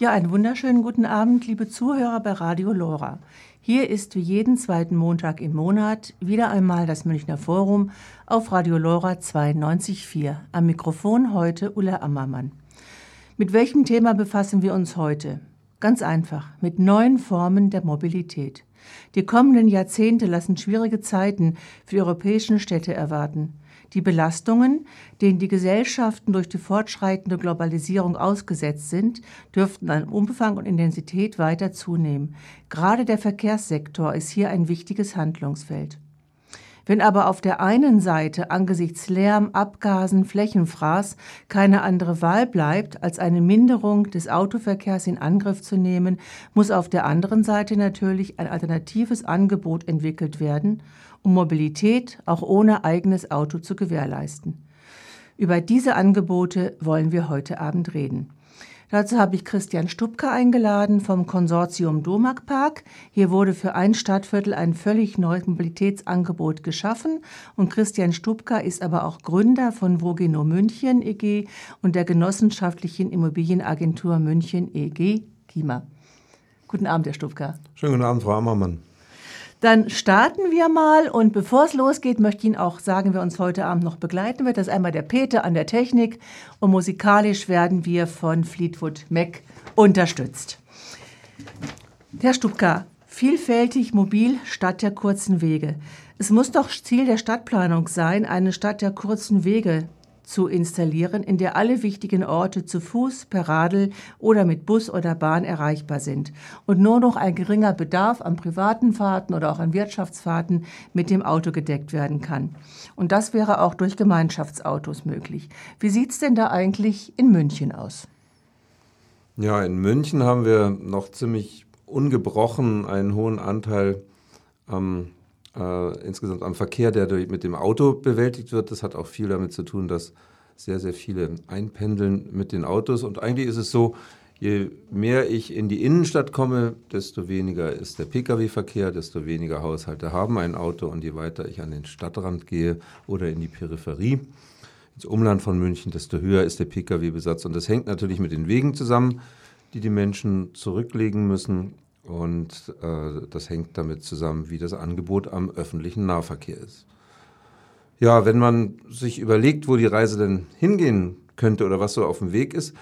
Ja, einen wunderschönen guten Abend, liebe Zuhörer bei Radio Lora. Hier ist wie jeden zweiten Montag im Monat wieder einmal das Münchner Forum auf Radio Lora 92.4. Am Mikrofon heute Ulla Ammermann. Mit welchem Thema befassen wir uns heute? Ganz einfach, mit neuen Formen der Mobilität. Die kommenden Jahrzehnte lassen schwierige Zeiten für die europäischen Städte erwarten. Die Belastungen, denen die Gesellschaften durch die fortschreitende Globalisierung ausgesetzt sind, dürften an Umfang und Intensität weiter zunehmen. Gerade der Verkehrssektor ist hier ein wichtiges Handlungsfeld. Wenn aber auf der einen Seite angesichts Lärm, Abgasen, Flächenfraß keine andere Wahl bleibt, als eine Minderung des Autoverkehrs in Angriff zu nehmen, muss auf der anderen Seite natürlich ein alternatives Angebot entwickelt werden, um Mobilität auch ohne eigenes Auto zu gewährleisten. Über diese Angebote wollen wir heute Abend reden. Dazu habe ich Christian Stubka eingeladen vom Konsortium Domak Park. Hier wurde für ein Stadtviertel ein völlig neues Mobilitätsangebot geschaffen und Christian Stubka ist aber auch Gründer von Vogeno München EG und der genossenschaftlichen Immobilienagentur München EG GIMA. Guten Abend, Herr Stubka. Schönen guten Abend, Frau Ammermann. Dann starten wir mal und bevor es losgeht, möchte ich Ihnen auch sagen, wer uns heute Abend noch begleiten wird. Das ist einmal der Peter an der Technik und musikalisch werden wir von Fleetwood Mac unterstützt. Herr Stubka, vielfältig mobil statt der kurzen Wege. Es muss doch Ziel der Stadtplanung sein, eine Stadt der kurzen Wege zu installieren, in der alle wichtigen Orte zu Fuß, per Radl oder mit Bus oder Bahn erreichbar sind und nur noch ein geringer Bedarf an privaten Fahrten oder auch an Wirtschaftsfahrten mit dem Auto gedeckt werden kann. Und das wäre auch durch Gemeinschaftsautos möglich. Wie sieht es denn da eigentlich in München aus? Ja, in München haben wir noch ziemlich ungebrochen einen hohen Anteil am äh, insgesamt am Verkehr, der durch, mit dem Auto bewältigt wird. Das hat auch viel damit zu tun, dass sehr, sehr viele einpendeln mit den Autos. Und eigentlich ist es so, je mehr ich in die Innenstadt komme, desto weniger ist der Pkw-Verkehr, desto weniger Haushalte haben ein Auto. Und je weiter ich an den Stadtrand gehe oder in die Peripherie, ins Umland von München, desto höher ist der Pkw-Besatz. Und das hängt natürlich mit den Wegen zusammen, die die Menschen zurücklegen müssen und äh, das hängt damit zusammen, wie das Angebot am öffentlichen Nahverkehr ist. Ja, wenn man sich überlegt, wo die Reise denn hingehen könnte oder was so auf dem Weg ist,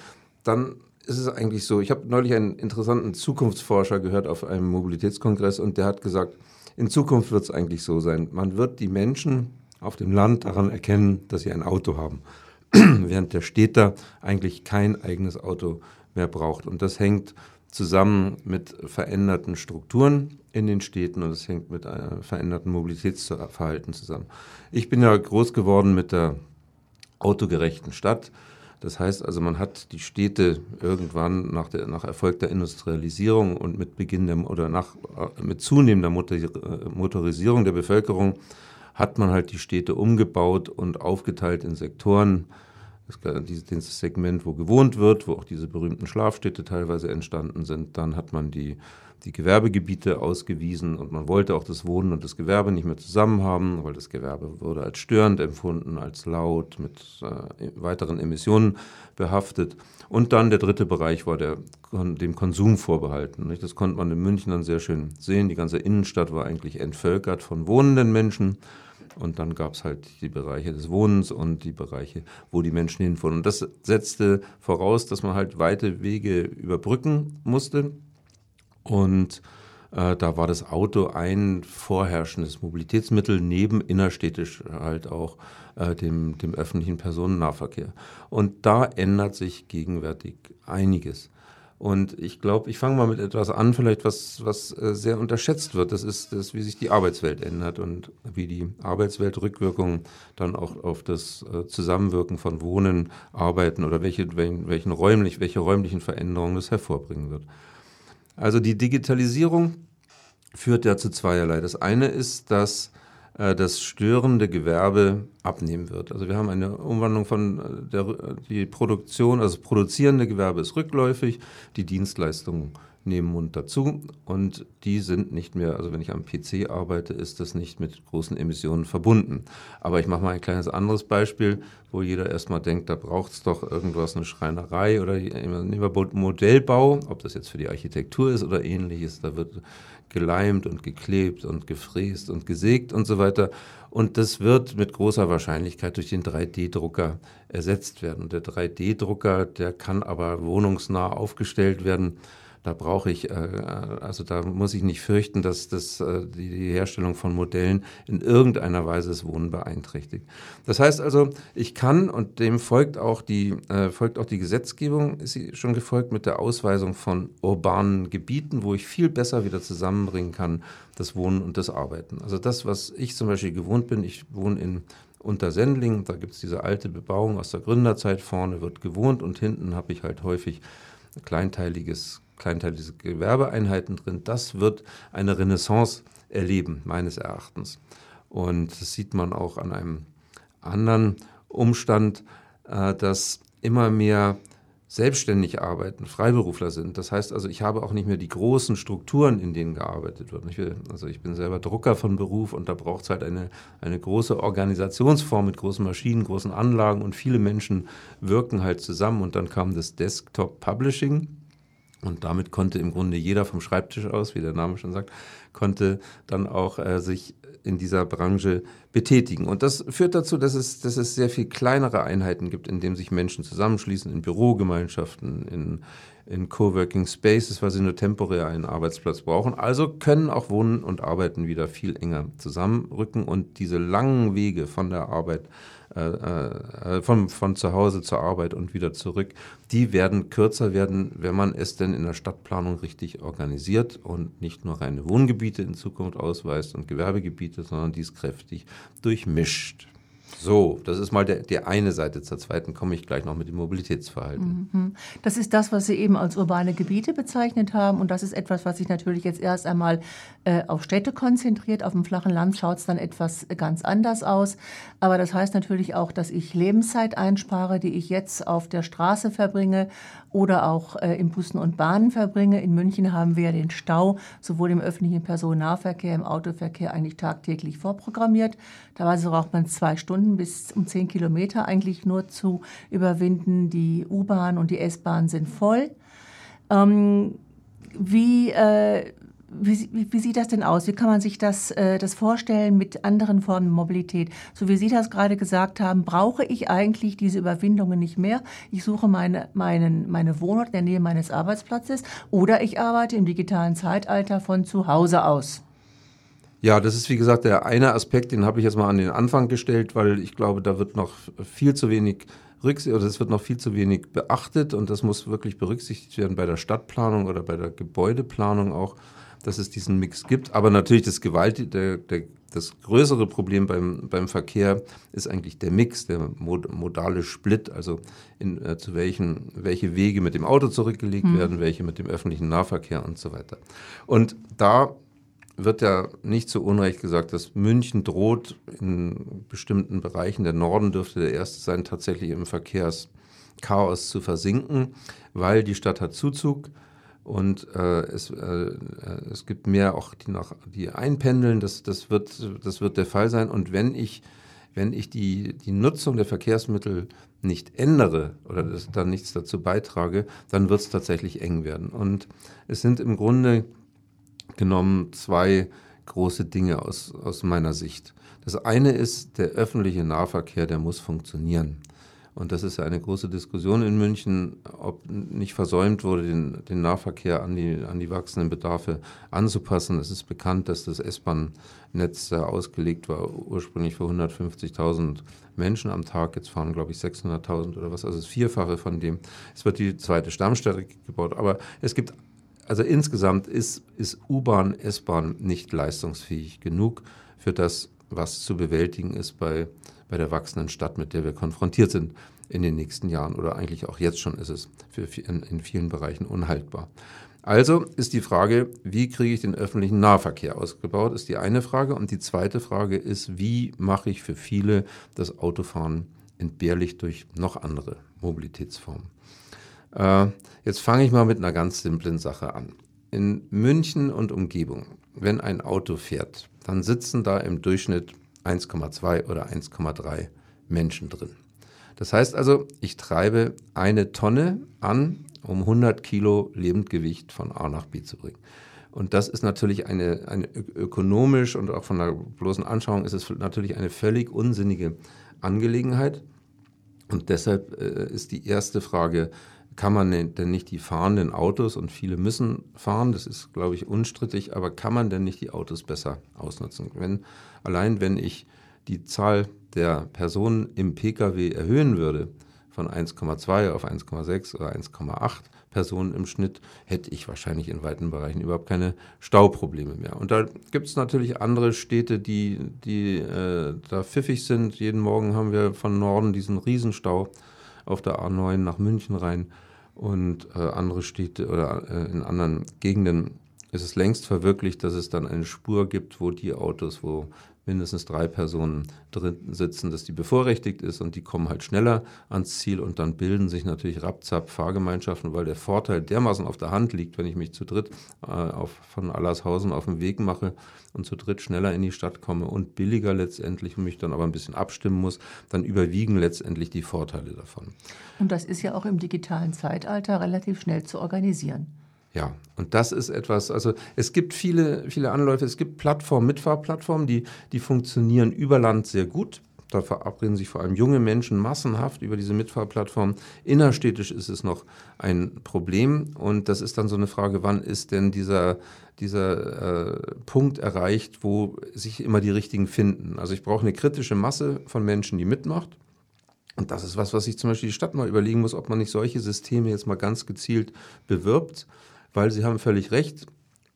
dann ist es eigentlich so. Ich habe neulich einen interessanten Zukunftsforscher gehört auf einem Mobilitätskongress und der hat gesagt, in Zukunft wird es eigentlich so sein. Man wird die Menschen auf dem Land daran erkennen, dass sie ein Auto haben, während der Städter eigentlich kein eigenes Auto mehr braucht. Und das hängt zusammen mit veränderten Strukturen in den Städten und es hängt mit einem veränderten Mobilitätsverhalten zusammen. Ich bin ja groß geworden mit der autogerechten Stadt. Das heißt also, man hat die Städte irgendwann nach, der, nach Erfolg der Industrialisierung und mit Beginn der, oder nach, mit zunehmender Motorisierung der Bevölkerung hat man halt die Städte umgebaut und aufgeteilt in Sektoren, dieses Segment, wo gewohnt wird, wo auch diese berühmten Schlafstädte teilweise entstanden sind. Dann hat man die, die Gewerbegebiete ausgewiesen und man wollte auch das Wohnen und das Gewerbe nicht mehr zusammen haben, weil das Gewerbe wurde als störend empfunden, als laut, mit äh, weiteren Emissionen behaftet. Und dann der dritte Bereich war der, dem Konsum vorbehalten. Nicht? Das konnte man in München dann sehr schön sehen. Die ganze Innenstadt war eigentlich entvölkert von wohnenden Menschen. Und dann gab es halt die Bereiche des Wohnens und die Bereiche, wo die Menschen hinfuhren. Und das setzte voraus, dass man halt weite Wege überbrücken musste. Und äh, da war das Auto ein vorherrschendes Mobilitätsmittel, neben innerstädtisch halt auch äh, dem, dem öffentlichen Personennahverkehr. Und da ändert sich gegenwärtig einiges. Und ich glaube, ich fange mal mit etwas an, vielleicht was, was äh, sehr unterschätzt wird. Das ist das, wie sich die Arbeitswelt ändert und wie die Arbeitswelt Rückwirkungen dann auch auf das äh, Zusammenwirken von Wohnen, Arbeiten oder welche, welchen räumlich, welche räumlichen Veränderungen das hervorbringen wird. Also die Digitalisierung führt ja zu zweierlei. Das eine ist, dass äh, das störende Gewerbe abnehmen wird. Also wir haben eine Umwandlung von äh, der die Produktion, also das produzierende Gewerbe ist rückläufig, die Dienstleistungen Nebenmund dazu und die sind nicht mehr, also wenn ich am PC arbeite, ist das nicht mit großen Emissionen verbunden. Aber ich mache mal ein kleines anderes Beispiel, wo jeder erstmal denkt, da braucht es doch irgendwas, eine Schreinerei oder nehmen wir Modellbau, ob das jetzt für die Architektur ist oder ähnliches, da wird geleimt und geklebt und gefräst und gesägt und so weiter. Und das wird mit großer Wahrscheinlichkeit durch den 3D-Drucker ersetzt werden. Und der 3D-Drucker, der kann aber wohnungsnah aufgestellt werden da brauche ich, äh, also da muss ich nicht fürchten, dass das, äh, die Herstellung von Modellen in irgendeiner Weise das Wohnen beeinträchtigt. Das heißt also, ich kann, und dem folgt auch die, äh, folgt auch die Gesetzgebung, ist sie schon gefolgt mit der Ausweisung von urbanen Gebieten, wo ich viel besser wieder zusammenbringen kann, das Wohnen und das Arbeiten. Also das, was ich zum Beispiel gewohnt bin, ich wohne in Untersendling, da gibt es diese alte Bebauung aus der Gründerzeit, vorne wird gewohnt und hinten habe ich halt häufig kleinteiliges kleinteilige Gewerbeeinheiten drin. Das wird eine Renaissance erleben, meines Erachtens. Und das sieht man auch an einem anderen Umstand, äh, dass immer mehr selbstständig arbeiten, Freiberufler sind. Das heißt also, ich habe auch nicht mehr die großen Strukturen, in denen gearbeitet wird. Ich will, also ich bin selber Drucker von Beruf und da braucht es halt eine, eine große Organisationsform mit großen Maschinen, großen Anlagen und viele Menschen wirken halt zusammen und dann kam das Desktop Publishing und damit konnte im Grunde jeder vom Schreibtisch aus, wie der Name schon sagt, konnte dann auch äh, sich in dieser Branche betätigen. Und das führt dazu, dass es, dass es sehr viel kleinere Einheiten gibt, in denen sich Menschen zusammenschließen, in Bürogemeinschaften, in, in Coworking Spaces, weil sie nur temporär einen Arbeitsplatz brauchen. Also können auch Wohnen und Arbeiten wieder viel enger zusammenrücken und diese langen Wege von der Arbeit äh, äh, von, von zu Hause zur Arbeit und wieder zurück, die werden kürzer werden, wenn man es denn in der Stadtplanung richtig organisiert und nicht nur reine Wohngebiete in Zukunft ausweist und Gewerbegebiete, sondern dies kräftig durchmischt. So, das ist mal der, die eine Seite. Zur zweiten komme ich gleich noch mit dem Mobilitätsverhalten. Mhm. Das ist das, was Sie eben als urbane Gebiete bezeichnet haben. Und das ist etwas, was sich natürlich jetzt erst einmal äh, auf Städte konzentriert. Auf dem flachen Land schaut es dann etwas ganz anders aus. Aber das heißt natürlich auch, dass ich Lebenszeit einspare, die ich jetzt auf der Straße verbringe oder auch äh, in Bussen und Bahnen verbringe. In München haben wir ja den Stau sowohl im öffentlichen Personennahverkehr, im Autoverkehr eigentlich tagtäglich vorprogrammiert. Teilweise braucht man zwei Stunden bis um zehn Kilometer eigentlich nur zu überwinden. Die U-Bahn und die S-Bahn sind voll. Ähm, wie, äh, wie, wie, sieht das denn aus? Wie kann man sich das, äh, das vorstellen mit anderen Formen Mobilität? So wie Sie das gerade gesagt haben, brauche ich eigentlich diese Überwindungen nicht mehr. Ich suche meine, meinen, meine Wohnort in der Nähe meines Arbeitsplatzes oder ich arbeite im digitalen Zeitalter von zu Hause aus. Ja, das ist wie gesagt der eine Aspekt, den habe ich jetzt mal an den Anfang gestellt, weil ich glaube, da wird noch viel zu wenig Rücksicht oder es wird noch viel zu wenig beachtet und das muss wirklich berücksichtigt werden bei der Stadtplanung oder bei der Gebäudeplanung auch dass es diesen Mix gibt. Aber natürlich das Gewalt, der, der, das größere Problem beim, beim Verkehr ist eigentlich der Mix, der modale Split, also in, äh, zu welchen, welche Wege mit dem Auto zurückgelegt mhm. werden, welche mit dem öffentlichen Nahverkehr und so weiter. Und da wird ja nicht zu Unrecht gesagt, dass München droht, in bestimmten Bereichen, der Norden dürfte der erste sein, tatsächlich im Verkehrschaos zu versinken, weil die Stadt hat Zuzug und äh, es, äh, es gibt mehr auch, die noch die einpendeln, das, das, wird, das wird der Fall sein. Und wenn ich, wenn ich die, die Nutzung der Verkehrsmittel nicht ändere oder das, dann nichts dazu beitrage, dann wird es tatsächlich eng werden. Und es sind im Grunde genommen zwei große Dinge aus, aus meiner Sicht. Das eine ist, der öffentliche Nahverkehr, der muss funktionieren. Und das ist eine große Diskussion in München, ob nicht versäumt wurde, den, den Nahverkehr an die, an die wachsenden Bedarfe anzupassen. Es ist bekannt, dass das S-Bahn-Netz ausgelegt war, ursprünglich für 150.000 Menschen am Tag. Jetzt fahren, glaube ich, 600.000 oder was. Also das Vierfache von dem. Es wird die zweite Stammstelle gebaut. Aber es gibt, also insgesamt ist, ist U-Bahn, S-Bahn nicht leistungsfähig genug für das, was zu bewältigen ist bei bei der wachsenden Stadt, mit der wir konfrontiert sind in den nächsten Jahren oder eigentlich auch jetzt schon ist es für, in, in vielen Bereichen unhaltbar. Also ist die Frage, wie kriege ich den öffentlichen Nahverkehr ausgebaut, ist die eine Frage. Und die zweite Frage ist, wie mache ich für viele das Autofahren entbehrlich durch noch andere Mobilitätsformen. Äh, jetzt fange ich mal mit einer ganz simplen Sache an. in München und Umgebung, wenn ein Auto fährt, dann sitzen da im Durchschnitt 1,2 oder 1,3 Menschen drin. Das heißt also, ich treibe eine Tonne an, um 100 Kilo Lebendgewicht von A nach B zu bringen. Und das ist natürlich eine, eine ökonomisch und auch von der bloßen Anschauung ist es natürlich eine völlig unsinnige Angelegenheit. Und deshalb äh, ist die erste Frage, kann man denn nicht die fahrenden Autos, und viele müssen fahren, das ist, glaube ich, unstrittig, aber kann man denn nicht die Autos besser ausnutzen? Wenn, allein wenn ich die Zahl der Personen im Pkw erhöhen würde, von 1,2 auf 1,6 oder 1,8 Personen im Schnitt, hätte ich wahrscheinlich in weiten Bereichen überhaupt keine Stauprobleme mehr. Und da gibt es natürlich andere Städte, die, die äh, da pfiffig sind. Jeden Morgen haben wir von Norden diesen Riesenstau auf der A9 nach München rein. Und äh, andere Städte oder äh, in anderen Gegenden ist es längst verwirklicht, dass es dann eine Spur gibt, wo die Autos, wo mindestens drei Personen drin sitzen, dass die bevorrechtigt ist und die kommen halt schneller ans Ziel und dann bilden sich natürlich rapzapp Fahrgemeinschaften, weil der Vorteil dermaßen auf der Hand liegt, wenn ich mich zu dritt äh, auf, von Allershausen auf den Weg mache und zu dritt schneller in die Stadt komme und billiger letztendlich und mich dann aber ein bisschen abstimmen muss, dann überwiegen letztendlich die Vorteile davon. Und das ist ja auch im digitalen Zeitalter relativ schnell zu organisieren. Ja, und das ist etwas, also es gibt viele, viele Anläufe, es gibt Plattformen, Mitfahrplattformen, die, die funktionieren über Land sehr gut. Da verabreden sich vor allem junge Menschen massenhaft über diese Mitfahrplattformen. Innerstädtisch ist es noch ein Problem. Und das ist dann so eine Frage, wann ist denn dieser, dieser äh, Punkt erreicht, wo sich immer die richtigen finden. Also ich brauche eine kritische Masse von Menschen, die mitmacht. Und das ist was, was sich zum Beispiel die Stadt mal überlegen muss, ob man nicht solche Systeme jetzt mal ganz gezielt bewirbt weil Sie haben völlig recht.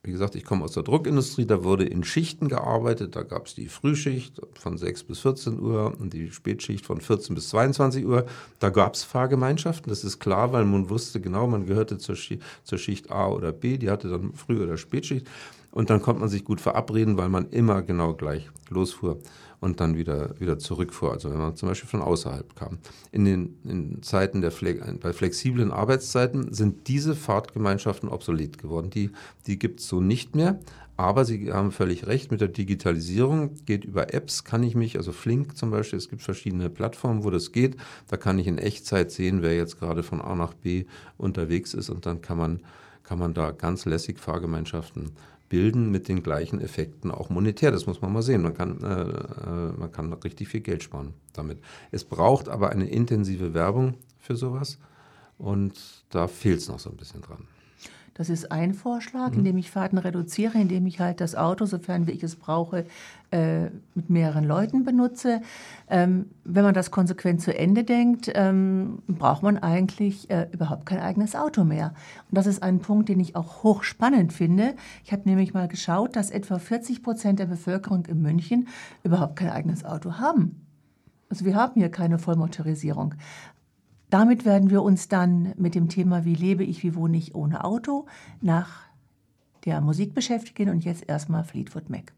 Wie gesagt, ich komme aus der Druckindustrie, da wurde in Schichten gearbeitet. Da gab es die Frühschicht von 6 bis 14 Uhr und die Spätschicht von 14 bis 22 Uhr. Da gab es Fahrgemeinschaften, das ist klar, weil man wusste genau, man gehörte zur, zur Schicht A oder B, die hatte dann Früh- oder Spätschicht. Und dann konnte man sich gut verabreden, weil man immer genau gleich losfuhr und dann wieder, wieder zurückfuhr, also wenn man zum Beispiel von außerhalb kam. In den in Zeiten der Fle bei flexiblen Arbeitszeiten sind diese Fahrtgemeinschaften obsolet geworden. Die, die gibt es so nicht mehr. Aber Sie haben völlig recht, mit der Digitalisierung geht über Apps, kann ich mich, also Flink zum Beispiel, es gibt verschiedene Plattformen, wo das geht. Da kann ich in Echtzeit sehen, wer jetzt gerade von A nach B unterwegs ist und dann kann man, kann man da ganz lässig Fahrgemeinschaften bilden mit den gleichen Effekten auch monetär. Das muss man mal sehen. Man kann, äh, äh, man kann richtig viel Geld sparen damit. Es braucht aber eine intensive Werbung für sowas und da fehlt es noch so ein bisschen dran. Das ist ein Vorschlag, mhm. indem ich Fahrten reduziere, indem ich halt das Auto, sofern wie ich es brauche, äh, mit mehreren Leuten benutze. Ähm, wenn man das konsequent zu Ende denkt, ähm, braucht man eigentlich äh, überhaupt kein eigenes Auto mehr. Und das ist ein Punkt, den ich auch hochspannend finde. Ich habe nämlich mal geschaut, dass etwa 40 Prozent der Bevölkerung in München überhaupt kein eigenes Auto haben. Also wir haben hier keine Vollmotorisierung. Damit werden wir uns dann mit dem Thema Wie lebe ich, wie wohne ich ohne Auto nach der Musik beschäftigen und jetzt erstmal Fleetwood Mac.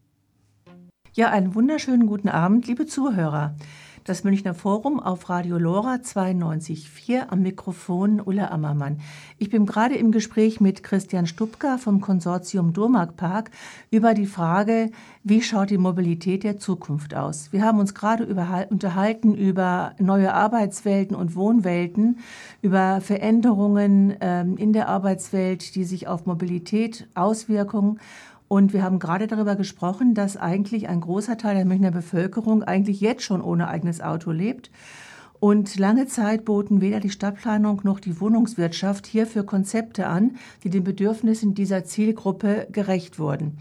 Ja, einen wunderschönen guten Abend, liebe Zuhörer das Münchner Forum auf Radio Lora 92.4 am Mikrofon Ulla Ammermann. Ich bin gerade im Gespräch mit Christian Stubka vom Konsortium Durmark Park über die Frage, wie schaut die Mobilität der Zukunft aus? Wir haben uns gerade unterhalten über neue Arbeitswelten und Wohnwelten, über Veränderungen ähm, in der Arbeitswelt, die sich auf Mobilität auswirken und wir haben gerade darüber gesprochen, dass eigentlich ein großer Teil der Münchner Bevölkerung eigentlich jetzt schon ohne eigenes Auto lebt. Und lange Zeit boten weder die Stadtplanung noch die Wohnungswirtschaft hierfür Konzepte an, die den Bedürfnissen dieser Zielgruppe gerecht wurden.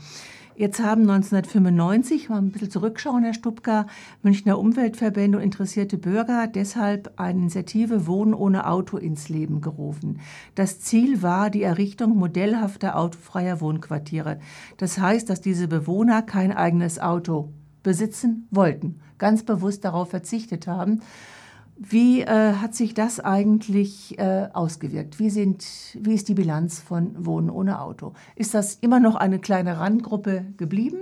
Jetzt haben 1995, mal ein bisschen zurückschauen, Herr Stubka, Münchner Umweltverbände und interessierte Bürger deshalb eine Initiative Wohnen ohne Auto ins Leben gerufen. Das Ziel war die Errichtung modellhafter autofreier Wohnquartiere. Das heißt, dass diese Bewohner kein eigenes Auto besitzen wollten, ganz bewusst darauf verzichtet haben wie äh, hat sich das eigentlich äh, ausgewirkt? Wie, sind, wie ist die Bilanz von Wohnen ohne Auto? Ist das immer noch eine kleine Randgruppe geblieben?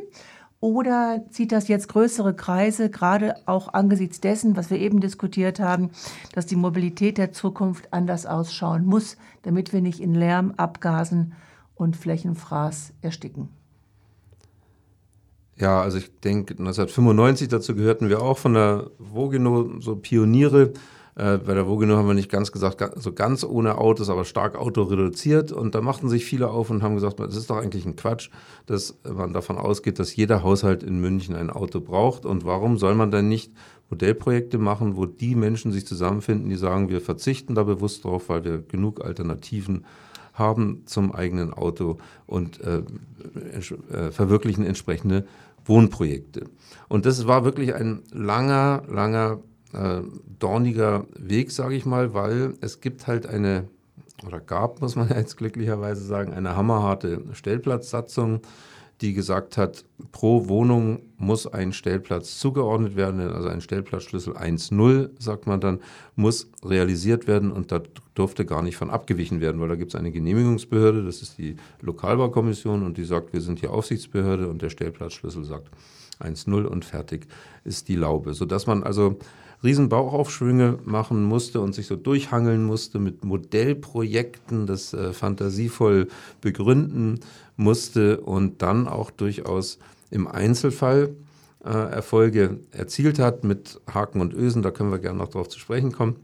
Oder zieht das jetzt größere Kreise, gerade auch angesichts dessen, was wir eben diskutiert haben, dass die Mobilität der Zukunft anders ausschauen muss, damit wir nicht in Lärm, Abgasen und Flächenfraß ersticken. Ja, also ich denke, 1995 dazu gehörten wir auch von der Vogeno so Pioniere. Äh, bei der Vogeno haben wir nicht ganz gesagt, so ganz ohne Autos, aber stark autoreduziert. Und da machten sich viele auf und haben gesagt, das ist doch eigentlich ein Quatsch, dass man davon ausgeht, dass jeder Haushalt in München ein Auto braucht. Und warum soll man dann nicht Modellprojekte machen, wo die Menschen sich zusammenfinden, die sagen, wir verzichten da bewusst drauf, weil wir genug Alternativen haben zum eigenen Auto und äh, äh, verwirklichen entsprechende Wohnprojekte. Und das war wirklich ein langer, langer, äh, dorniger Weg, sage ich mal, weil es gibt halt eine, oder gab, muss man jetzt glücklicherweise sagen, eine hammerharte Stellplatzsatzung, die gesagt hat, pro Wohnung muss ein Stellplatz zugeordnet werden, also ein Stellplatzschlüssel 1.0, sagt man dann, muss realisiert werden und da durfte gar nicht von abgewichen werden, weil da gibt es eine Genehmigungsbehörde, das ist die Lokalbaukommission und die sagt, wir sind hier Aufsichtsbehörde und der Stellplatzschlüssel sagt 1.0 und fertig ist die Laube, sodass man also riesen Bauchaufschwünge machen musste und sich so durchhangeln musste mit Modellprojekten, das äh, fantasievoll begründen musste und dann auch durchaus im Einzelfall äh, Erfolge erzielt hat mit Haken und Ösen. Da können wir gerne noch darauf zu sprechen kommen.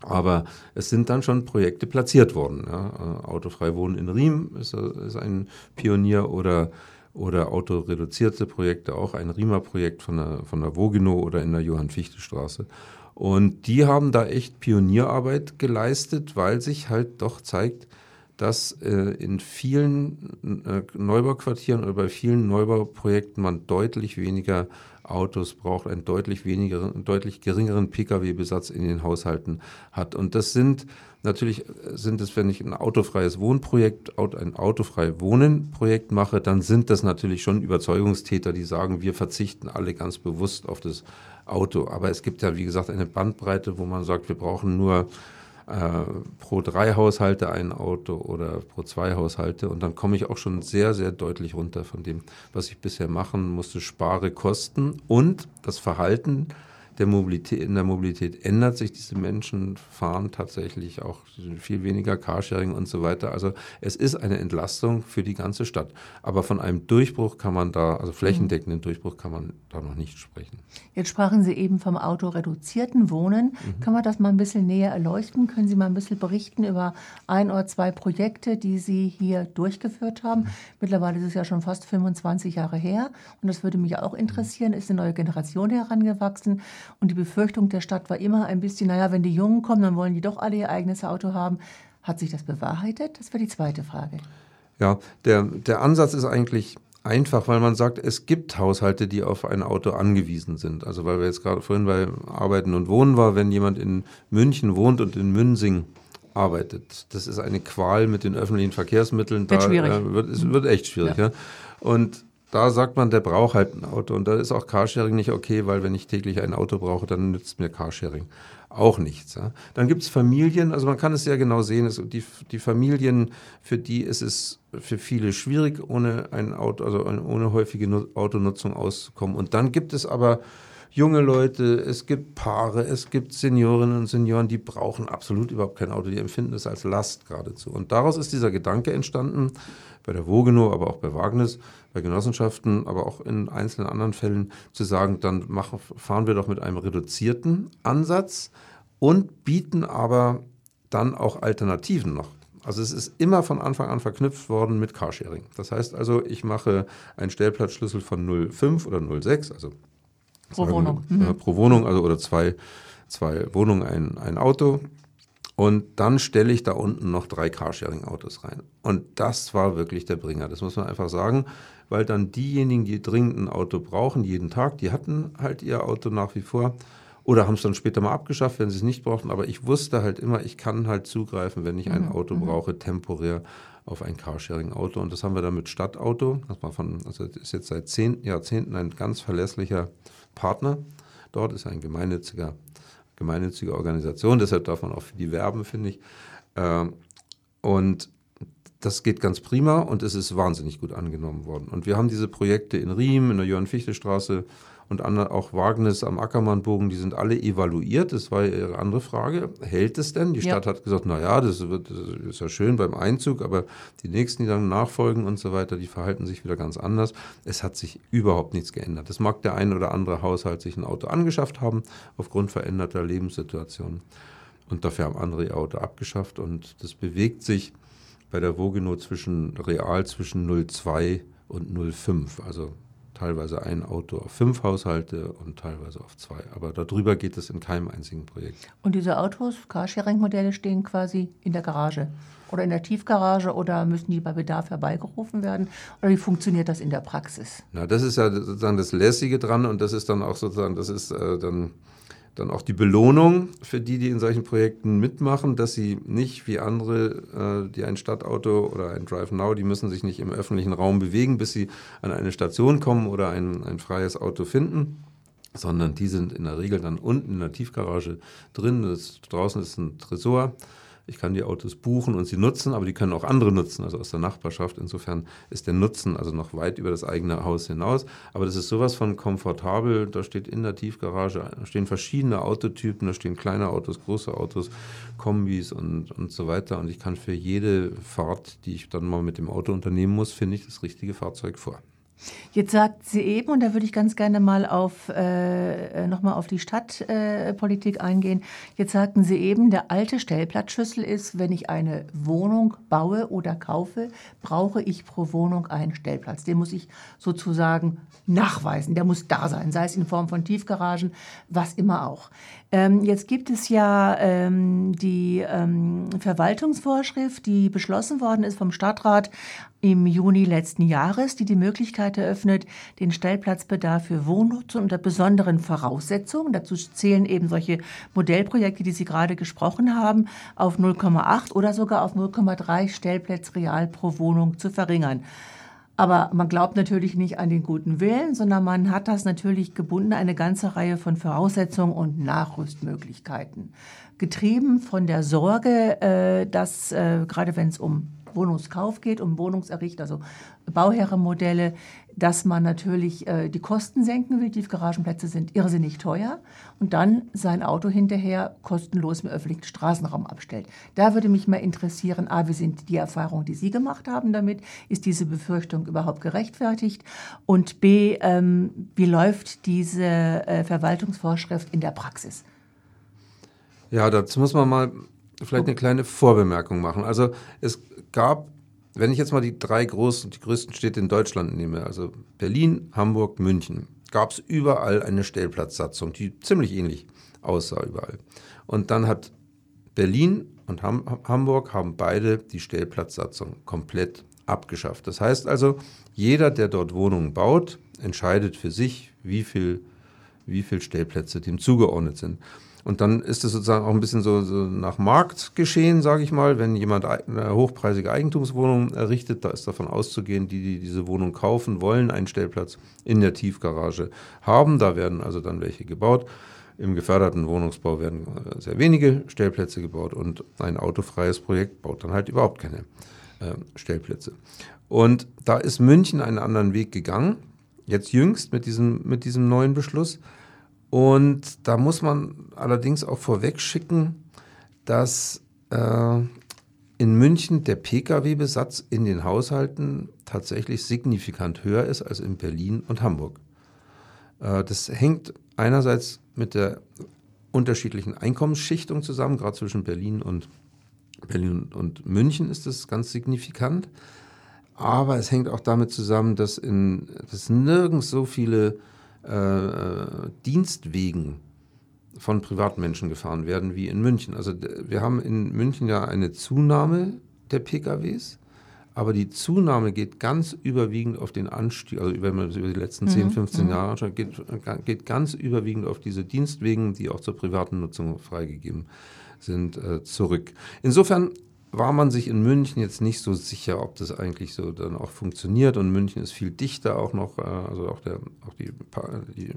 Aber es sind dann schon Projekte platziert worden. Ja. Äh, Autofrei Wohnen in Riem ist, ist ein Pionier oder oder autoreduzierte Projekte, auch ein RIMA-Projekt von der, von der Vogino oder in der Johann-Fichte-Straße. Und die haben da echt Pionierarbeit geleistet, weil sich halt doch zeigt, dass äh, in vielen äh, Neubauquartieren oder bei vielen Neubauprojekten man deutlich weniger Autos braucht, einen deutlich weniger, deutlich geringeren Pkw-Besatz in den Haushalten hat. Und das sind natürlich, sind es, wenn ich ein autofreies Wohnprojekt, ein autofrei Wohnen-Projekt mache, dann sind das natürlich schon Überzeugungstäter, die sagen, wir verzichten alle ganz bewusst auf das Auto. Aber es gibt ja, wie gesagt, eine Bandbreite, wo man sagt, wir brauchen nur äh, pro drei Haushalte ein Auto oder pro zwei Haushalte. Und dann komme ich auch schon sehr, sehr deutlich runter von dem, was ich bisher machen musste. Spare Kosten und das Verhalten der Mobilität, in der Mobilität ändert sich. Diese Menschen fahren tatsächlich auch viel weniger Carsharing und so weiter. Also es ist eine Entlastung für die ganze Stadt. Aber von einem Durchbruch kann man da, also flächendeckenden Durchbruch kann man da noch nicht sprechen. Jetzt sprachen Sie eben vom autoreduzierten Wohnen. Mhm. Kann man das mal ein bisschen näher erleuchten? Können Sie mal ein bisschen berichten über ein oder zwei Projekte, die Sie hier durchgeführt haben? Mhm. Mittlerweile ist es ja schon fast 25 Jahre her. Und das würde mich auch interessieren. Ist eine neue Generation herangewachsen? Und die Befürchtung der Stadt war immer ein bisschen, naja, wenn die Jungen kommen, dann wollen die doch alle ihr eigenes Auto haben. Hat sich das bewahrheitet? Das wäre die zweite Frage. Ja, der, der Ansatz ist eigentlich einfach, weil man sagt, es gibt Haushalte, die auf ein Auto angewiesen sind. Also weil wir jetzt gerade vorhin bei Arbeiten und Wohnen war, wenn jemand in München wohnt und in Münsing arbeitet. Das ist eine Qual mit den öffentlichen Verkehrsmitteln. Wird da, schwierig. Äh, wird, es wird echt schwierig. Ja. ja. Und da sagt man, der braucht halt ein Auto. Und da ist auch Carsharing nicht okay, weil wenn ich täglich ein Auto brauche, dann nützt mir Carsharing auch nichts. Ja. Dann gibt es Familien, also man kann es sehr genau sehen, es, die, die Familien, für die ist es für viele schwierig, ohne ein Auto, also ohne häufige Autonutzung auszukommen. Und dann gibt es aber junge Leute, es gibt Paare, es gibt Seniorinnen und Senioren, die brauchen absolut überhaupt kein Auto, die empfinden es als Last geradezu. Und daraus ist dieser Gedanke entstanden, bei der Vogeno, aber auch bei Wagnis, bei Genossenschaften, aber auch in einzelnen anderen Fällen zu sagen, dann machen, fahren wir doch mit einem reduzierten Ansatz und bieten aber dann auch Alternativen noch. Also es ist immer von Anfang an verknüpft worden mit Carsharing. Das heißt also, ich mache einen Stellplatzschlüssel von 0,5 oder 0,6, also pro Wohnung. Wir, mhm. pro Wohnung, also oder zwei, zwei Wohnungen, ein, ein Auto. Und dann stelle ich da unten noch drei Carsharing-Autos rein. Und das war wirklich der Bringer. Das muss man einfach sagen, weil dann diejenigen, die dringend ein Auto brauchen, jeden Tag, die hatten halt ihr Auto nach wie vor oder haben es dann später mal abgeschafft, wenn sie es nicht brauchten. Aber ich wusste halt immer, ich kann halt zugreifen, wenn ich ein mhm. Auto mhm. brauche, temporär auf ein Carsharing-Auto. Und das haben wir dann mit Stadtauto. Das war von, also ist jetzt seit zehn Jahrzehnten ein ganz verlässlicher Partner. Dort ist ein gemeinnütziger gemeinnützige Organisation, deshalb darf man auch für die werben, finde ich. Ähm, und das geht ganz prima und es ist wahnsinnig gut angenommen worden. Und wir haben diese Projekte in Riem, in der Johann-Fichte-Straße und auch Wagnis am Ackermannbogen, die sind alle evaluiert. Das war ihre andere Frage. Hält es denn? Die Stadt ja. hat gesagt, naja, das, wird, das ist ja schön beim Einzug, aber die nächsten, die dann nachfolgen und so weiter, die verhalten sich wieder ganz anders. Es hat sich überhaupt nichts geändert. Es mag der ein oder andere Haushalt sich ein Auto angeschafft haben, aufgrund veränderter Lebenssituationen. Und dafür haben andere ihr Auto abgeschafft. Und das bewegt sich bei der Vogeno zwischen real zwischen 0,2 und 0,5. Also teilweise ein Auto auf fünf Haushalte und teilweise auf zwei. Aber darüber geht es in keinem einzigen Projekt. Und diese Autos, Carsharing-Modelle, stehen quasi in der Garage oder in der Tiefgarage oder müssen die bei Bedarf herbeigerufen werden? Oder wie funktioniert das in der Praxis? Na, das ist ja sozusagen das Lässige dran und das ist dann auch sozusagen, das ist äh, dann dann auch die Belohnung für die, die in solchen Projekten mitmachen, dass sie nicht wie andere, äh, die ein Stadtauto oder ein Drive Now, die müssen sich nicht im öffentlichen Raum bewegen, bis sie an eine Station kommen oder ein, ein freies Auto finden, sondern die sind in der Regel dann unten in der Tiefgarage drin. Das, draußen ist ein Tresor ich kann die Autos buchen und sie nutzen, aber die können auch andere nutzen, also aus der Nachbarschaft. Insofern ist der Nutzen also noch weit über das eigene Haus hinaus. Aber das ist sowas von komfortabel. Da steht in der Tiefgarage, stehen verschiedene Autotypen, da stehen kleine Autos, große Autos, Kombis und, und so weiter. Und ich kann für jede Fahrt, die ich dann mal mit dem Auto unternehmen muss, finde ich das richtige Fahrzeug vor. Jetzt sagt sie eben, und da würde ich ganz gerne mal auf, äh, nochmal auf die Stadtpolitik äh, eingehen. Jetzt sagten Sie eben, der alte Stellplatzschlüssel ist, wenn ich eine Wohnung baue oder kaufe, brauche ich pro Wohnung einen Stellplatz. Den muss ich sozusagen nachweisen. Der muss da sein, sei es in Form von Tiefgaragen, was immer auch. Ähm, jetzt gibt es ja ähm, die ähm, Verwaltungsvorschrift, die beschlossen worden ist vom Stadtrat im Juni letzten Jahres, die die Möglichkeit eröffnet, den Stellplatzbedarf für Wohnnutzung unter besonderen Voraussetzungen, dazu zählen eben solche Modellprojekte, die Sie gerade gesprochen haben, auf 0,8 oder sogar auf 0,3 Stellplätze real pro Wohnung zu verringern. Aber man glaubt natürlich nicht an den guten Willen, sondern man hat das natürlich gebunden, eine ganze Reihe von Voraussetzungen und Nachrüstmöglichkeiten. Getrieben von der Sorge, äh, dass äh, gerade wenn es um Wohnungskauf geht, um Wohnungserricht, also Bauherrenmodelle, dass man natürlich äh, die Kosten senken will. Tiefgaragenplätze sind irrsinnig teuer und dann sein Auto hinterher kostenlos im öffentlichen Straßenraum abstellt. Da würde mich mal interessieren, a, wie sind die Erfahrungen, die Sie gemacht haben damit? Ist diese Befürchtung überhaupt gerechtfertigt? Und b, ähm, wie läuft diese äh, Verwaltungsvorschrift in der Praxis? Ja, dazu muss man mal vielleicht eine kleine Vorbemerkung machen. Also es gab, wenn ich jetzt mal die drei großen, die größten Städte in Deutschland nehme, also Berlin, Hamburg, München, gab es überall eine Stellplatzsatzung, die ziemlich ähnlich aussah überall. Und dann hat Berlin und Ham Hamburg haben beide die Stellplatzsatzung komplett abgeschafft. Das heißt also, jeder, der dort Wohnungen baut, entscheidet für sich, wie viel, wie viel Stellplätze dem zugeordnet sind. Und dann ist es sozusagen auch ein bisschen so, so nach Marktgeschehen, sage ich mal. Wenn jemand eine hochpreisige Eigentumswohnung errichtet, da ist davon auszugehen, die, die diese Wohnung kaufen, wollen einen Stellplatz in der Tiefgarage haben. Da werden also dann welche gebaut. Im geförderten Wohnungsbau werden äh, sehr wenige Stellplätze gebaut und ein autofreies Projekt baut dann halt überhaupt keine äh, Stellplätze. Und da ist München einen anderen Weg gegangen, jetzt jüngst mit diesem, mit diesem neuen Beschluss. Und da muss man allerdings auch vorweg schicken, dass äh, in München der Pkw-Besatz in den Haushalten tatsächlich signifikant höher ist als in Berlin und Hamburg. Äh, das hängt einerseits mit der unterschiedlichen Einkommensschichtung zusammen, gerade zwischen Berlin und Berlin und München ist das ganz signifikant. Aber es hängt auch damit zusammen, dass, in, dass nirgends so viele äh, Dienstwegen von Privatmenschen gefahren werden wie in München. Also wir haben in München ja eine Zunahme der PKWs, aber die Zunahme geht ganz überwiegend auf den Anstieg, also wenn man über die letzten 10, 15 mhm. Jahre anschaut, geht, geht ganz überwiegend auf diese Dienstwegen, die auch zur privaten Nutzung freigegeben sind, äh, zurück. Insofern war man sich in München jetzt nicht so sicher, ob das eigentlich so dann auch funktioniert. Und München ist viel dichter auch noch, äh, also auch, der, auch die, die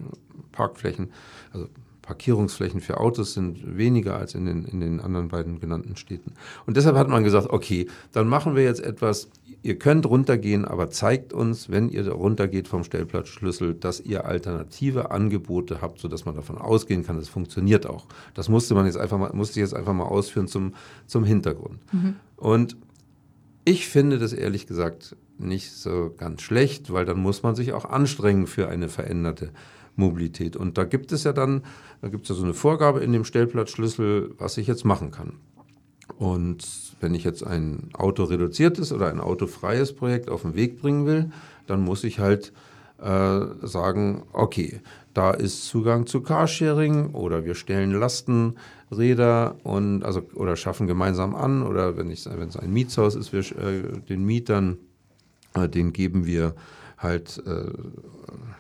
Parkflächen, also Parkierungsflächen für Autos sind weniger als in den, in den anderen beiden genannten Städten. Und deshalb hat man gesagt, okay, dann machen wir jetzt etwas, ihr könnt runtergehen, aber zeigt uns, wenn ihr runtergeht vom Stellplatzschlüssel, dass ihr alternative Angebote habt, sodass man davon ausgehen kann, es funktioniert auch. Das musste man jetzt einfach mal, musste ich jetzt einfach mal ausführen zum, zum Hintergrund. Mhm. Und ich finde das ehrlich gesagt nicht so ganz schlecht, weil dann muss man sich auch anstrengen für eine veränderte Mobilität. Und da gibt es ja dann, da gibt es ja so eine Vorgabe in dem Stellplatzschlüssel, was ich jetzt machen kann. Und wenn ich jetzt ein autoreduziertes oder ein autofreies Projekt auf den Weg bringen will, dann muss ich halt äh, sagen, okay, da ist Zugang zu Carsharing oder wir stellen Lastenräder und also oder schaffen gemeinsam an oder wenn es ein Mietshaus ist, wir äh, den Mietern äh, den geben wir halt äh,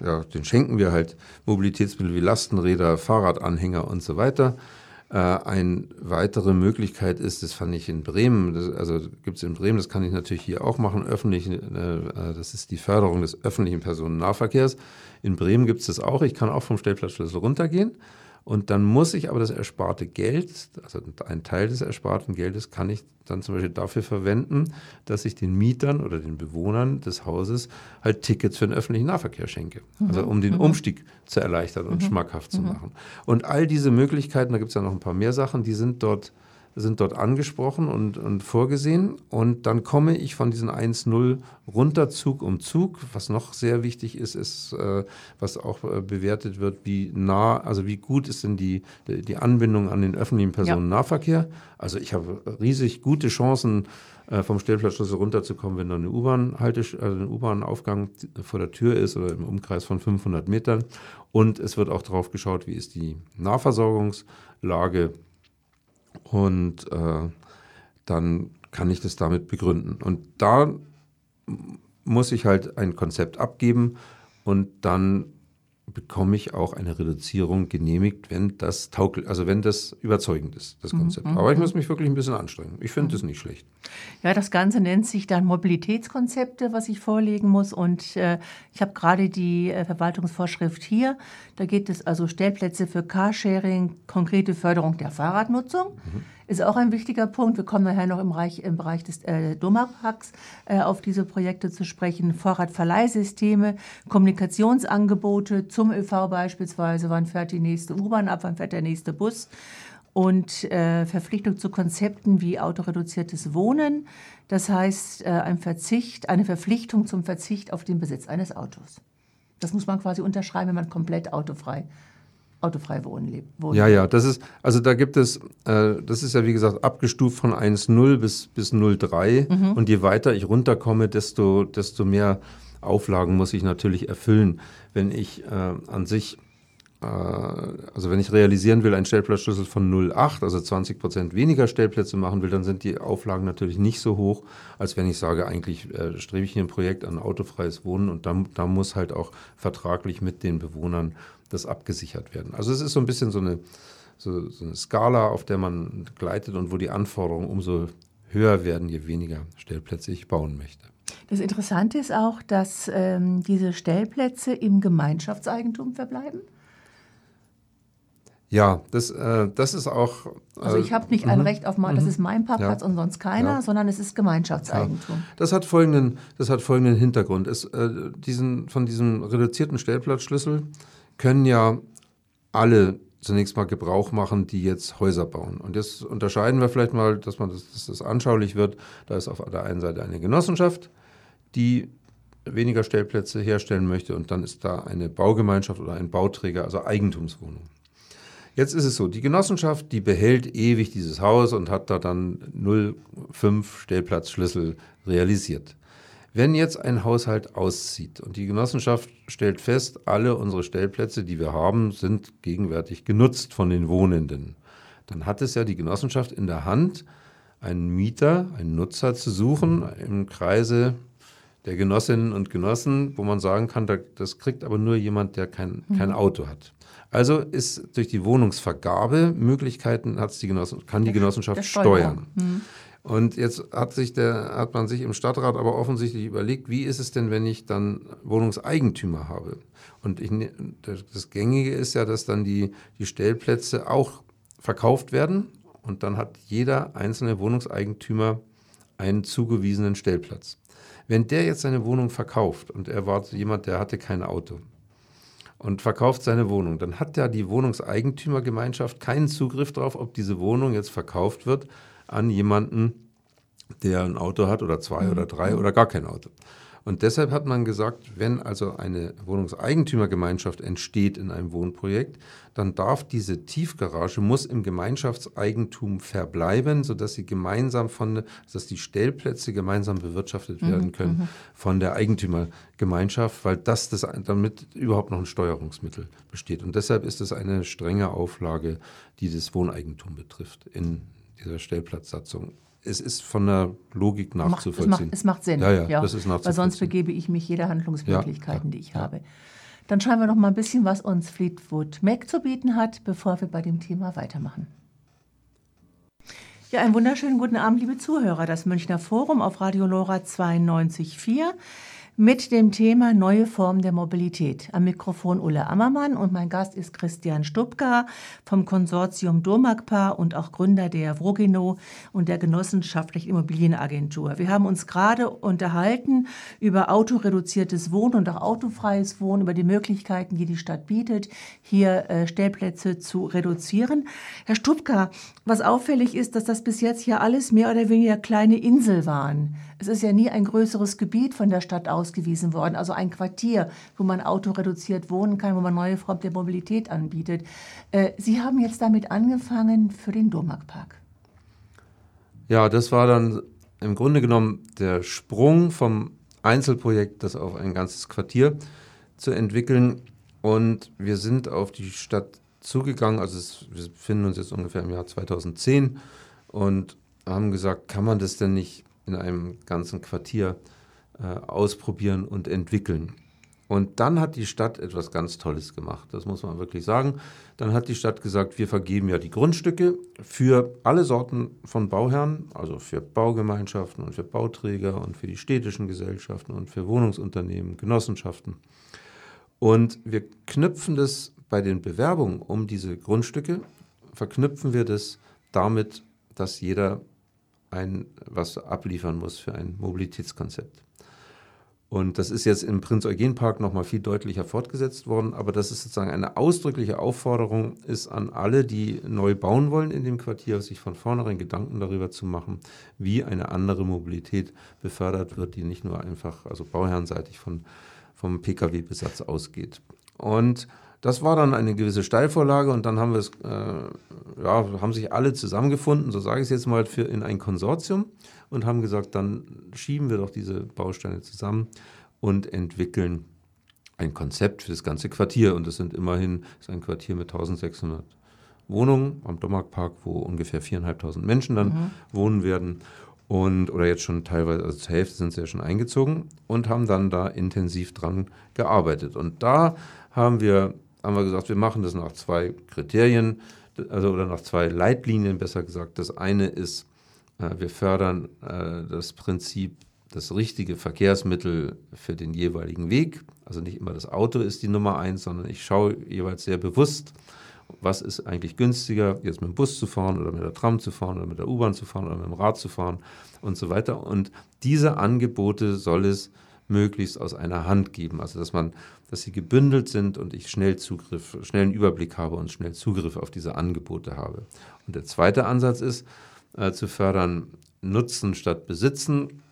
ja, den schenken wir halt Mobilitätsmittel wie Lastenräder, Fahrradanhänger und so weiter. Äh, eine weitere Möglichkeit ist, das fand ich in Bremen, das, also gibt es in Bremen, das kann ich natürlich hier auch machen, öffentlich, äh, das ist die Förderung des öffentlichen Personennahverkehrs. In Bremen gibt es das auch, ich kann auch vom Stellplatzschlüssel runtergehen und dann muss ich aber das ersparte Geld, also ein Teil des ersparten Geldes, kann ich dann zum Beispiel dafür verwenden, dass ich den Mietern oder den Bewohnern des Hauses halt Tickets für den öffentlichen Nahverkehr schenke. Mhm. Also um den mhm. Umstieg zu erleichtern und mhm. schmackhaft zu mhm. machen. Und all diese Möglichkeiten, da gibt es ja noch ein paar mehr Sachen, die sind dort sind dort angesprochen und, und vorgesehen. Und dann komme ich von diesen 1-0 runter Zug um Zug. Was noch sehr wichtig ist, ist, äh, was auch äh, bewertet wird, wie nah, also wie gut ist denn die, die Anbindung an den öffentlichen Personennahverkehr. Ja. Also ich habe riesig gute Chancen, äh, vom Stellplatzschlüssel runterzukommen, wenn da eine U-Bahn-Halte, also ein U-Bahn-Aufgang vor der Tür ist oder im Umkreis von 500 Metern. Und es wird auch darauf geschaut, wie ist die Nahversorgungslage und äh, dann kann ich das damit begründen. Und da muss ich halt ein Konzept abgeben und dann bekomme ich auch eine Reduzierung genehmigt, wenn das tauglich, also wenn das überzeugend ist, das mhm, Konzept. Mhm. Aber ich muss mich wirklich ein bisschen anstrengen. Ich finde mhm. das nicht schlecht. Ja, das Ganze nennt sich dann Mobilitätskonzepte, was ich vorlegen muss. Und äh, ich habe gerade die äh, Verwaltungsvorschrift hier. Da geht es also Stellplätze für Carsharing, konkrete Förderung der Fahrradnutzung. Mhm ist auch ein wichtiger Punkt. Wir kommen nachher noch im Bereich, im Bereich des äh, Domapacks äh, auf diese Projekte zu sprechen. Vorratverleihsysteme, Kommunikationsangebote zum ÖV beispielsweise. Wann fährt die nächste U-Bahn ab? Wann fährt der nächste Bus? Und äh, Verpflichtung zu Konzepten wie autoreduziertes Wohnen. Das heißt, äh, ein Verzicht, eine Verpflichtung zum Verzicht auf den Besitz eines Autos. Das muss man quasi unterschreiben, wenn man komplett autofrei autofrei wohnen. wohnen. Ja, ja, das ist, also da gibt es, äh, das ist ja wie gesagt abgestuft von 1,0 bis, bis 0,3 mhm. und je weiter ich runterkomme, desto, desto mehr Auflagen muss ich natürlich erfüllen. Wenn ich äh, an sich, äh, also wenn ich realisieren will, einen Stellplatzschlüssel von 0,8, also 20 Prozent weniger Stellplätze machen will, dann sind die Auflagen natürlich nicht so hoch, als wenn ich sage, eigentlich äh, strebe ich hier ein Projekt an autofreies Wohnen und da, da muss halt auch vertraglich mit den Bewohnern das abgesichert werden. Also es ist so ein bisschen so eine, so, so eine Skala, auf der man gleitet und wo die Anforderungen umso höher werden, je weniger Stellplätze ich bauen möchte. Das Interessante ist auch, dass ähm, diese Stellplätze im Gemeinschaftseigentum verbleiben. Ja, das, äh, das ist auch. Äh, also ich habe nicht ein mhm. Recht auf mal, das mhm. ist mein Parkplatz ja. und sonst keiner, ja. sondern es ist Gemeinschaftseigentum. Ja. Das hat folgenden, das hat folgenden Hintergrund. Es, äh, diesen, von diesem reduzierten Stellplatzschlüssel können ja alle zunächst mal Gebrauch machen, die jetzt Häuser bauen. Und jetzt unterscheiden wir vielleicht mal, dass man das, dass das anschaulich wird. Da ist auf der einen Seite eine Genossenschaft, die weniger Stellplätze herstellen möchte und dann ist da eine Baugemeinschaft oder ein Bauträger, also Eigentumswohnung. Jetzt ist es so, die Genossenschaft, die behält ewig dieses Haus und hat da dann 0,5 Stellplatzschlüssel realisiert. Wenn jetzt ein Haushalt auszieht und die Genossenschaft stellt fest, alle unsere Stellplätze, die wir haben, sind gegenwärtig genutzt von den Wohnenden, dann hat es ja die Genossenschaft in der Hand, einen Mieter, einen Nutzer zu suchen im Kreise der Genossinnen und Genossen, wo man sagen kann, das kriegt aber nur jemand, der kein, kein mhm. Auto hat. Also ist durch die Wohnungsvergabe Möglichkeiten hat's die Genossen, kann die Genossenschaft steuern. Mhm. Und jetzt hat, sich der, hat man sich im Stadtrat aber offensichtlich überlegt, wie ist es denn, wenn ich dann Wohnungseigentümer habe? Und ich, ne, das Gängige ist ja, dass dann die, die Stellplätze auch verkauft werden und dann hat jeder einzelne Wohnungseigentümer einen zugewiesenen Stellplatz. Wenn der jetzt seine Wohnung verkauft und er war jemand, der hatte kein Auto und verkauft seine Wohnung, dann hat ja die Wohnungseigentümergemeinschaft keinen Zugriff darauf, ob diese Wohnung jetzt verkauft wird an jemanden, der ein Auto hat oder zwei mhm. oder drei oder gar kein Auto. Und deshalb hat man gesagt, wenn also eine Wohnungseigentümergemeinschaft entsteht in einem Wohnprojekt, dann darf diese Tiefgarage, muss im Gemeinschaftseigentum verbleiben, sodass sie gemeinsam von, dass die Stellplätze gemeinsam bewirtschaftet mhm, werden können mhm. von der Eigentümergemeinschaft, weil das, das damit überhaupt noch ein Steuerungsmittel besteht. Und deshalb ist es eine strenge Auflage, die das Wohneigentum betrifft in dieser Stellplatzsatzung es ist von der Logik nachzuvollziehen. Es macht, es macht Sinn, ja, ja, ja, das ist weil sonst begebe ich mich jeder Handlungsmöglichkeiten, die ich habe. Dann schauen wir noch mal ein bisschen, was uns Fleetwood Mac zu bieten hat, bevor wir bei dem Thema weitermachen. Ja, einen wunderschönen guten Abend, liebe Zuhörer. Das Münchner Forum auf Radio Lora 92.4 mit dem Thema Neue Formen der Mobilität. Am Mikrofon Ulle Ammermann und mein Gast ist Christian Stubka vom Konsortium Domagpa und auch Gründer der Vrogino und der Genossenschaftlichen Immobilienagentur. Wir haben uns gerade unterhalten über autoreduziertes Wohnen und auch autofreies Wohnen, über die Möglichkeiten, die die Stadt bietet, hier äh, Stellplätze zu reduzieren. Herr Stubka, was auffällig ist, dass das bis jetzt ja alles mehr oder weniger kleine Insel waren. Es ist ja nie ein größeres Gebiet von der Stadt ausgewiesen worden, also ein Quartier, wo man autoreduziert wohnen kann, wo man neue Formen der Mobilität anbietet. Äh, Sie haben jetzt damit angefangen für den Domarkpark. Ja, das war dann im Grunde genommen der Sprung vom Einzelprojekt, das auf ein ganzes Quartier zu entwickeln. Und wir sind auf die Stadt zugegangen, also es, wir befinden uns jetzt ungefähr im Jahr 2010 und haben gesagt, kann man das denn nicht in einem ganzen Quartier äh, ausprobieren und entwickeln. Und dann hat die Stadt etwas ganz Tolles gemacht, das muss man wirklich sagen. Dann hat die Stadt gesagt, wir vergeben ja die Grundstücke für alle Sorten von Bauherren, also für Baugemeinschaften und für Bauträger und für die städtischen Gesellschaften und für Wohnungsunternehmen, Genossenschaften. Und wir knüpfen das bei den Bewerbungen um diese Grundstücke, verknüpfen wir das damit, dass jeder ein, was abliefern muss für ein Mobilitätskonzept. Und das ist jetzt im Prinz-Eugen-Park nochmal viel deutlicher fortgesetzt worden, aber das ist sozusagen eine ausdrückliche Aufforderung ist an alle, die neu bauen wollen in dem Quartier, sich von vornherein Gedanken darüber zu machen, wie eine andere Mobilität befördert wird, die nicht nur einfach, also bauherrenseitig von, vom Pkw-Besatz ausgeht. Und das war dann eine gewisse Steilvorlage und dann haben wir es, äh, ja, haben sich alle zusammengefunden, so sage ich es jetzt mal, für in ein Konsortium und haben gesagt, dann schieben wir doch diese Bausteine zusammen und entwickeln ein Konzept für das ganze Quartier. Und das sind immerhin das ist ein Quartier mit 1600 Wohnungen am Dommarkpark, wo ungefähr 4.500 Menschen dann mhm. wohnen werden. Und, oder jetzt schon teilweise, also zur Hälfte sind sie ja schon eingezogen und haben dann da intensiv dran gearbeitet. Und da haben wir haben wir gesagt, wir machen das nach zwei Kriterien, also oder nach zwei Leitlinien besser gesagt. Das eine ist, äh, wir fördern äh, das Prinzip, das richtige Verkehrsmittel für den jeweiligen Weg. Also nicht immer das Auto ist die Nummer eins, sondern ich schaue jeweils sehr bewusst, was ist eigentlich günstiger, jetzt mit dem Bus zu fahren oder mit der Tram zu fahren oder mit der U-Bahn zu fahren oder mit dem Rad zu fahren und so weiter. Und diese Angebote soll es möglichst aus einer Hand geben. Also dass man, dass sie gebündelt sind und ich schnell Zugriff, schnellen Überblick habe und schnell Zugriff auf diese Angebote habe. Und der zweite Ansatz ist, äh, zu fördern, Nutzen statt Besitzen.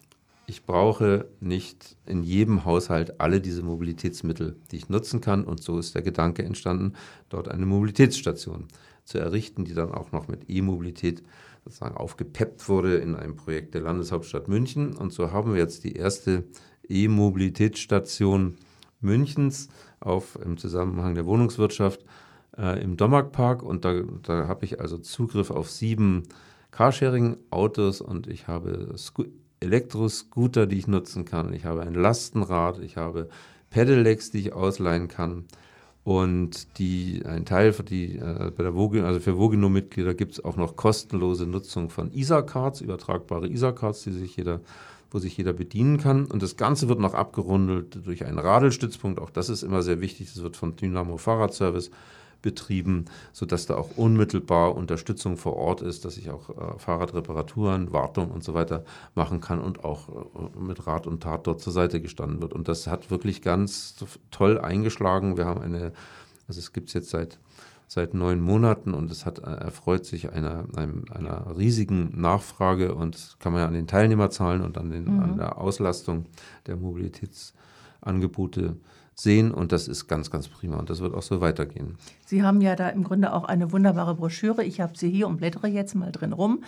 Ich brauche nicht in jedem Haushalt alle diese Mobilitätsmittel, die ich nutzen kann. Und so ist der Gedanke entstanden, dort eine Mobilitätsstation zu errichten, die dann auch noch mit E-Mobilität sozusagen aufgepeppt wurde in einem Projekt der Landeshauptstadt München. Und so haben wir jetzt die erste E-Mobilitätsstation Münchens auf, im Zusammenhang der Wohnungswirtschaft äh, im Dommarkpark. Und da, da habe ich also Zugriff auf sieben Carsharing-Autos und ich habe Sco Elektroscooter, die ich nutzen kann. Ich habe ein Lastenrad, ich habe Pedelecs, die ich ausleihen kann. Und die, ein Teil für die, äh, bei der Vogel, also für Vogino-Mitglieder gibt es auch noch kostenlose Nutzung von ISA-Cards, übertragbare ISA-Cards, die sich jeder wo sich jeder bedienen kann. Und das Ganze wird noch abgerundet durch einen Radelstützpunkt. Auch das ist immer sehr wichtig. Das wird von Dynamo Fahrradservice betrieben, sodass da auch unmittelbar Unterstützung vor Ort ist, dass ich auch äh, Fahrradreparaturen, Wartung und so weiter machen kann und auch äh, mit Rat und Tat dort zur Seite gestanden wird. Und das hat wirklich ganz toll eingeschlagen. Wir haben eine, also es gibt es jetzt seit seit neun Monaten und es hat äh, erfreut sich einer, einer, einer, riesigen Nachfrage und kann man ja an den Teilnehmerzahlen und an, den, mhm. an der Auslastung der Mobilitätsangebote sehen und das ist ganz, ganz prima und das wird auch so weitergehen. Sie haben ja da im Grunde auch eine wunderbare Broschüre. Ich habe sie hier und blättere jetzt mal drin rum.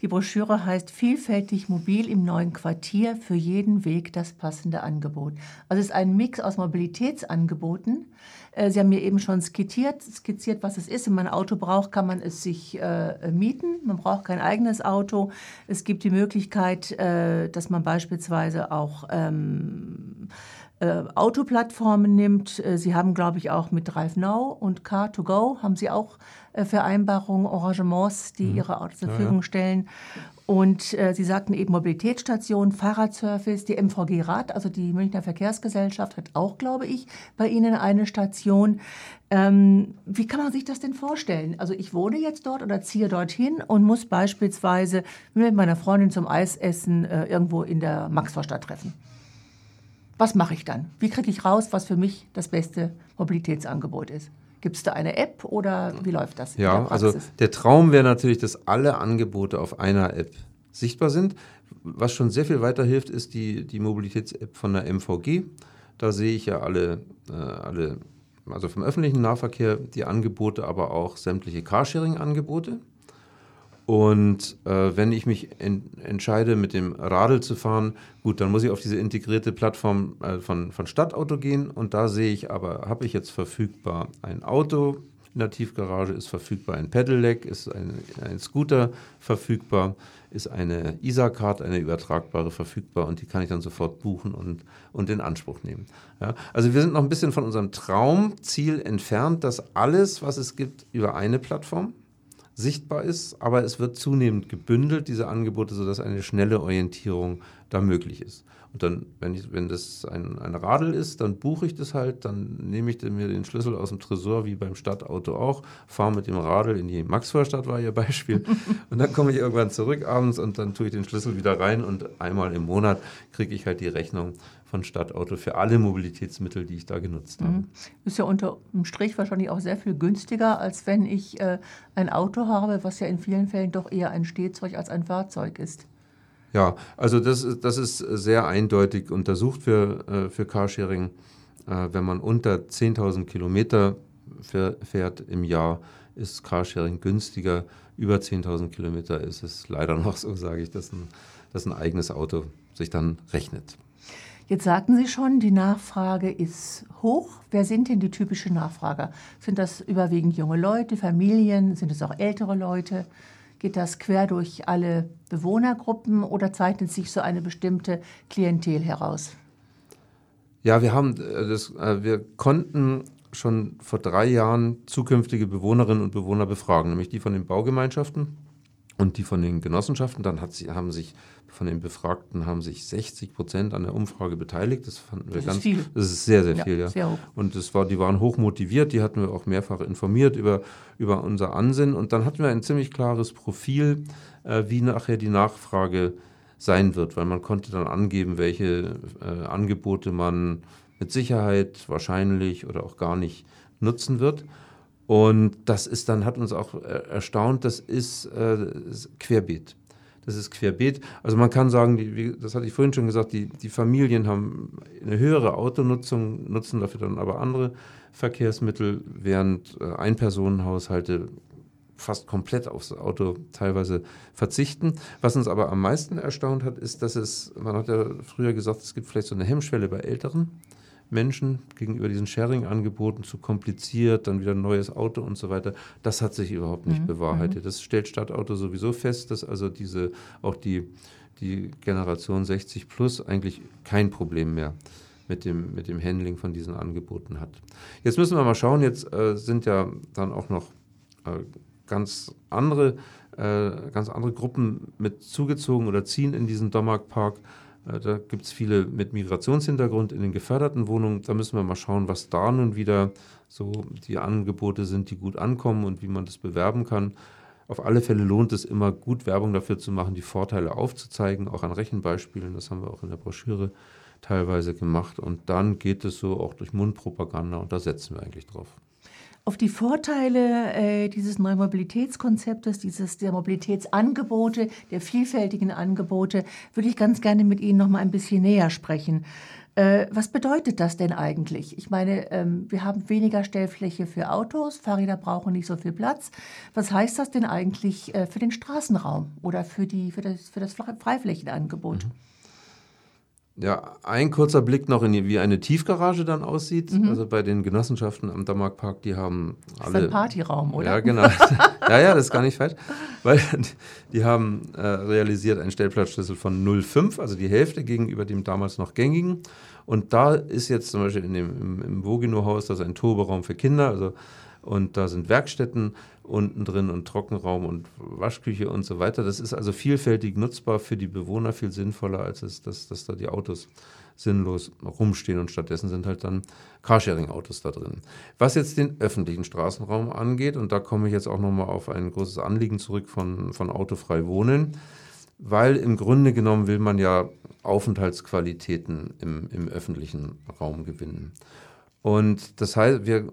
Die Broschüre heißt Vielfältig mobil im neuen Quartier, für jeden Weg das passende Angebot. Also es ist ein Mix aus Mobilitätsangeboten. Äh, Sie haben mir eben schon skizziert, skizziert, was es ist. Wenn man ein Auto braucht, kann man es sich äh, mieten. Man braucht kein eigenes Auto. Es gibt die Möglichkeit, äh, dass man beispielsweise auch ähm, äh, Autoplattformen nimmt. Äh, Sie haben, glaube ich, auch mit Drive Now und Car2Go haben Sie auch Vereinbarungen, Arrangements, die mhm. ihre Autos zur Verfügung ja, ja. stellen. Und äh, Sie sagten eben Mobilitätsstation, Fahrradservice, die MVG Rad, also die Münchner Verkehrsgesellschaft, hat auch, glaube ich, bei Ihnen eine Station. Ähm, wie kann man sich das denn vorstellen? Also ich wohne jetzt dort oder ziehe dorthin und muss beispielsweise mit meiner Freundin zum Eisessen äh, irgendwo in der Maxvorstadt treffen was mache ich dann? Wie kriege ich raus, was für mich das beste Mobilitätsangebot ist? Gibt es da eine App oder wie läuft das? Ja, also der Traum wäre natürlich, dass alle Angebote auf einer App sichtbar sind. Was schon sehr viel weiterhilft, ist die, die Mobilitäts-App von der MVG. Da sehe ich ja alle, äh, alle, also vom öffentlichen Nahverkehr die Angebote, aber auch sämtliche Carsharing-Angebote. Und äh, wenn ich mich en entscheide, mit dem Radl zu fahren, gut, dann muss ich auf diese integrierte Plattform äh, von, von Stadtauto gehen. Und da sehe ich aber, habe ich jetzt verfügbar ein Auto in der Tiefgarage, ist verfügbar ein Pedelec, ist ein, ein Scooter verfügbar, ist eine ISA-Card, eine übertragbare verfügbar und die kann ich dann sofort buchen und, und in Anspruch nehmen. Ja, also wir sind noch ein bisschen von unserem Traumziel entfernt, dass alles, was es gibt, über eine Plattform sichtbar ist, aber es wird zunehmend gebündelt, diese Angebote, sodass eine schnelle Orientierung da möglich ist. Und dann, wenn, ich, wenn das ein, ein Radl ist, dann buche ich das halt, dann nehme ich mir den Schlüssel aus dem Tresor, wie beim Stadtauto auch, fahre mit dem Radl in die Maxvorstadt, war Ihr Beispiel. und dann komme ich irgendwann zurück abends und dann tue ich den Schlüssel wieder rein und einmal im Monat kriege ich halt die Rechnung von Stadtauto für alle Mobilitätsmittel, die ich da genutzt habe. Mhm. Ist ja unter dem Strich wahrscheinlich auch sehr viel günstiger, als wenn ich äh, ein Auto habe, was ja in vielen Fällen doch eher ein Stehzeug als ein Fahrzeug ist. Ja, also das, das ist sehr eindeutig untersucht für, äh, für Carsharing. Äh, wenn man unter 10.000 Kilometer fährt im Jahr, ist Carsharing günstiger. Über 10.000 Kilometer ist es leider noch so, sage ich, dass ein, dass ein eigenes Auto sich dann rechnet. Jetzt sagten Sie schon, die Nachfrage ist hoch. Wer sind denn die typischen Nachfrager? Sind das überwiegend junge Leute, Familien? Sind es auch ältere Leute? Geht das quer durch alle Bewohnergruppen oder zeichnet sich so eine bestimmte Klientel heraus? Ja, wir haben äh, das, äh, wir konnten schon vor drei Jahren zukünftige Bewohnerinnen und Bewohner befragen, nämlich die von den Baugemeinschaften und die von den Genossenschaften. Dann hat sie, haben sich von den Befragten haben sich 60 Prozent an der Umfrage beteiligt. Das fanden wir das ganz. Ist viel. Das ist sehr, sehr ja, viel, ja. Sehr. Und das war, die waren hoch motiviert, die hatten wir auch mehrfach informiert über, über unser Ansinnen. Und dann hatten wir ein ziemlich klares Profil, äh, wie nachher die Nachfrage sein wird, weil man konnte dann angeben, welche äh, Angebote man mit Sicherheit wahrscheinlich oder auch gar nicht nutzen wird. Und das ist dann, hat uns auch äh, erstaunt, das ist äh, querbeet das ist querbeet. Also man kann sagen, die, wie, das hatte ich vorhin schon gesagt, die, die Familien haben eine höhere Autonutzung, nutzen dafür dann aber andere Verkehrsmittel, während äh, Einpersonenhaushalte fast komplett aufs Auto teilweise verzichten. Was uns aber am meisten erstaunt hat, ist, dass es, man hat ja früher gesagt, es gibt vielleicht so eine Hemmschwelle bei Älteren. Menschen gegenüber diesen Sharing-Angeboten zu kompliziert, dann wieder ein neues Auto und so weiter. Das hat sich überhaupt nicht mhm. bewahrheitet. Mhm. Das stellt Stadtauto sowieso fest, dass also diese auch die, die Generation 60 plus eigentlich kein Problem mehr mit dem, mit dem Handling von diesen Angeboten hat. Jetzt müssen wir mal schauen, jetzt äh, sind ja dann auch noch äh, ganz andere, äh, ganz andere Gruppen mit zugezogen oder ziehen in diesen Dommark Park da gibt es viele mit Migrationshintergrund in den geförderten Wohnungen. Da müssen wir mal schauen, was da nun wieder so die Angebote sind, die gut ankommen und wie man das bewerben kann. Auf alle Fälle lohnt es immer, gut Werbung dafür zu machen, die Vorteile aufzuzeigen, auch an Rechenbeispielen. Das haben wir auch in der Broschüre teilweise gemacht. Und dann geht es so auch durch Mundpropaganda und da setzen wir eigentlich drauf. Auf die Vorteile äh, dieses neuen Mobilitätskonzeptes, dieses der Mobilitätsangebote, der vielfältigen Angebote, würde ich ganz gerne mit Ihnen noch mal ein bisschen näher sprechen. Äh, was bedeutet das denn eigentlich? Ich meine, ähm, wir haben weniger Stellfläche für Autos, Fahrräder brauchen nicht so viel Platz. Was heißt das denn eigentlich äh, für den Straßenraum oder für, die, für, das, für das Freiflächenangebot? Mhm. Ja, ein kurzer Blick noch in die, wie eine Tiefgarage dann aussieht. Mhm. Also bei den Genossenschaften am Dammarkpark, die haben alle. Das ist ein Partyraum, oder? Ja, genau. ja, ja, das ist gar nicht falsch. Weil die haben äh, realisiert einen Stellplatzschlüssel von 0,5, also die Hälfte gegenüber dem damals noch gängigen. Und da ist jetzt zum Beispiel in dem, im, im Vogino-Haus, das ist ein Turberaum für Kinder, also und da sind Werkstätten unten drin und Trockenraum und Waschküche und so weiter. Das ist also vielfältig nutzbar für die Bewohner, viel sinnvoller, als es, dass, dass da die Autos sinnlos rumstehen und stattdessen sind halt dann Carsharing-Autos da drin. Was jetzt den öffentlichen Straßenraum angeht, und da komme ich jetzt auch nochmal auf ein großes Anliegen zurück von, von Autofrei Wohnen, weil im Grunde genommen will man ja Aufenthaltsqualitäten im, im öffentlichen Raum gewinnen. Und das heißt, wir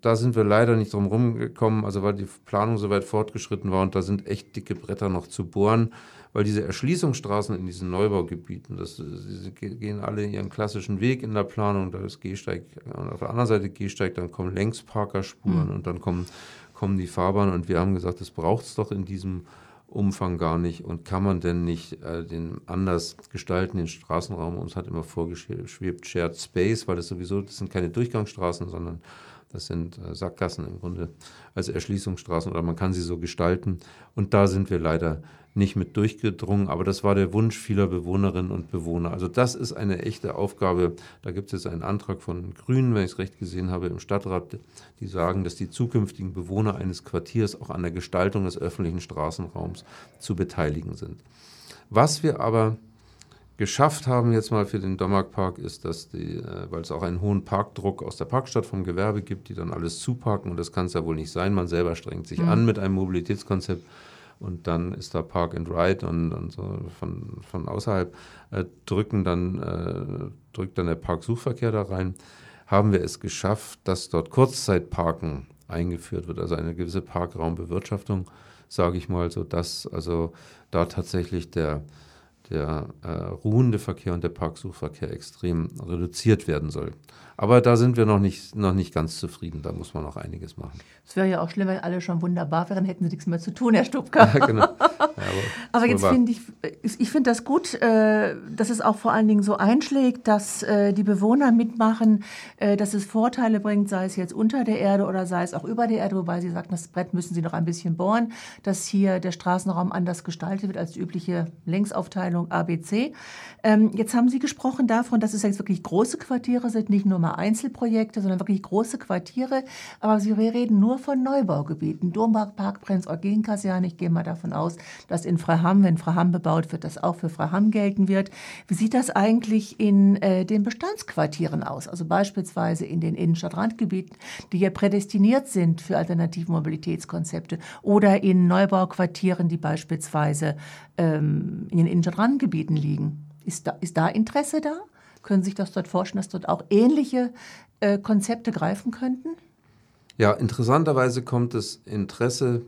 da sind wir leider nicht drum rumgekommen, also weil die Planung so weit fortgeschritten war und da sind echt dicke Bretter noch zu bohren, weil diese Erschließungsstraßen in diesen Neubaugebieten, das, sie gehen alle ihren klassischen Weg in der Planung, da ist Gehsteig, und auf der anderen Seite Gehsteig, dann kommen Längsparkerspuren mhm. und dann kommen, kommen die Fahrbahnen und wir haben gesagt, das braucht es doch in diesem Umfang gar nicht und kann man denn nicht äh, den anders gestalten, den Straßenraum? Uns hat immer vorgeschwebt Shared Space, weil das sowieso, das sind keine Durchgangsstraßen, sondern das sind äh, Sackgassen im Grunde als Erschließungsstraßen oder man kann sie so gestalten. Und da sind wir leider nicht mit durchgedrungen, aber das war der Wunsch vieler Bewohnerinnen und Bewohner. Also das ist eine echte Aufgabe. Da gibt es jetzt einen Antrag von Grünen, wenn ich es recht gesehen habe, im Stadtrat, die sagen, dass die zukünftigen Bewohner eines Quartiers auch an der Gestaltung des öffentlichen Straßenraums zu beteiligen sind. Was wir aber geschafft haben jetzt mal für den Dommark ist, dass die, äh, weil es auch einen hohen Parkdruck aus der Parkstadt vom Gewerbe gibt, die dann alles zuparken und das kann es ja wohl nicht sein. Man selber strengt sich mhm. an mit einem Mobilitätskonzept und dann ist da Park and Ride und, und so von, von außerhalb äh, drücken dann, äh, drückt dann der Parksuchverkehr da rein. Haben wir es geschafft, dass dort Kurzzeitparken eingeführt wird, also eine gewisse Parkraumbewirtschaftung, sage ich mal, so dass also da tatsächlich der der äh, ruhende Verkehr und der Parksuchverkehr extrem reduziert werden soll. Aber da sind wir noch nicht, noch nicht ganz zufrieden. Da muss man noch einiges machen. Es wäre ja auch schlimm, wenn alle schon wunderbar wären, hätten sie nichts mehr zu tun, Herr Stubka. Ja, genau. Ja, aber, aber jetzt finde ich, ich finde das gut, äh, dass es auch vor allen Dingen so einschlägt, dass äh, die Bewohner mitmachen, äh, dass es Vorteile bringt, sei es jetzt unter der Erde oder sei es auch über der Erde, wobei Sie sagten, das Brett müssen Sie noch ein bisschen bohren, dass hier der Straßenraum anders gestaltet wird als die übliche Längsaufteilung ABC. Ähm, jetzt haben Sie gesprochen davon, dass es jetzt wirklich große Quartiere sind, nicht nur mal Einzelprojekte, sondern wirklich große Quartiere. Aber wir reden nur von Neubaugebieten. Dompark, Prinz Eugen Kaserne. Ich gehe mal davon aus, dass in Freiham, wenn Freiham bebaut wird, das auch für Freiham gelten wird. Wie sieht das eigentlich in äh, den Bestandsquartieren aus? Also beispielsweise in den Innenstadtrandgebieten, die ja prädestiniert sind für alternative Mobilitätskonzepte oder in Neubauquartieren, die beispielsweise ähm, in den Innenstadtrandgebieten liegen. Ist da, ist da Interesse da? Können sich das dort vorstellen, dass dort auch ähnliche äh, Konzepte greifen könnten? Ja, interessanterweise kommt das Interesse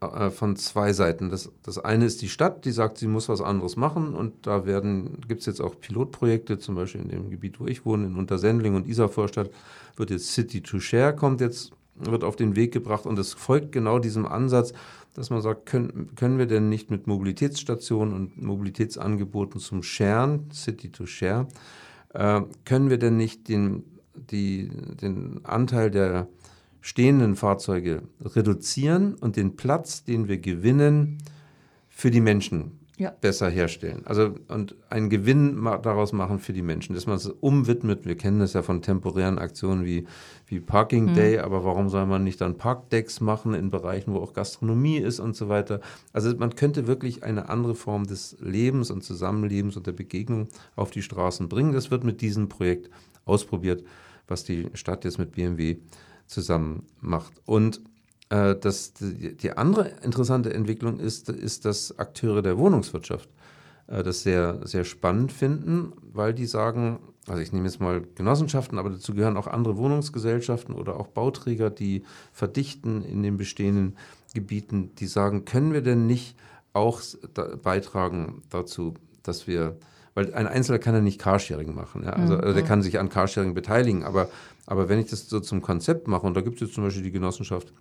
äh, von zwei Seiten. Das, das eine ist die Stadt, die sagt, sie muss was anderes machen und da gibt es jetzt auch Pilotprojekte, zum Beispiel in dem Gebiet, wo ich wohne, in Untersendling und Isarvorstadt wird jetzt City to Share kommt jetzt, wird auf den Weg gebracht. Und es folgt genau diesem Ansatz, dass man sagt, können, können wir denn nicht mit Mobilitätsstationen und Mobilitätsangeboten zum Sharen, City to Share, äh, können wir denn nicht den, die, den Anteil der stehenden Fahrzeuge reduzieren und den Platz, den wir gewinnen, für die Menschen ja. besser herstellen. Also und einen Gewinn daraus machen für die Menschen, dass man es umwidmet. Wir kennen das ja von temporären Aktionen wie, wie Parking hm. Day, mhm. aber warum soll man nicht dann Parkdecks machen in Bereichen, wo auch Gastronomie ist und so weiter? Also man könnte wirklich eine andere Form des Lebens und Zusammenlebens und der Begegnung auf die Straßen bringen. Das wird mit diesem Projekt ausprobiert, was die Stadt jetzt mit BMW zusammen macht. Und das, die, andere interessante Entwicklung ist, ist, dass Akteure der Wohnungswirtschaft äh, das sehr, sehr spannend finden, weil die sagen, also ich nehme jetzt mal Genossenschaften, aber dazu gehören auch andere Wohnungsgesellschaften oder auch Bauträger, die verdichten in den bestehenden Gebieten, die sagen, können wir denn nicht auch da beitragen dazu, dass wir, weil ein Einzelner kann ja nicht Carsharing machen, ja? also, also der mhm. kann sich an Carsharing beteiligen, aber, aber wenn ich das so zum Konzept mache, und da gibt es jetzt zum Beispiel die Genossenschaft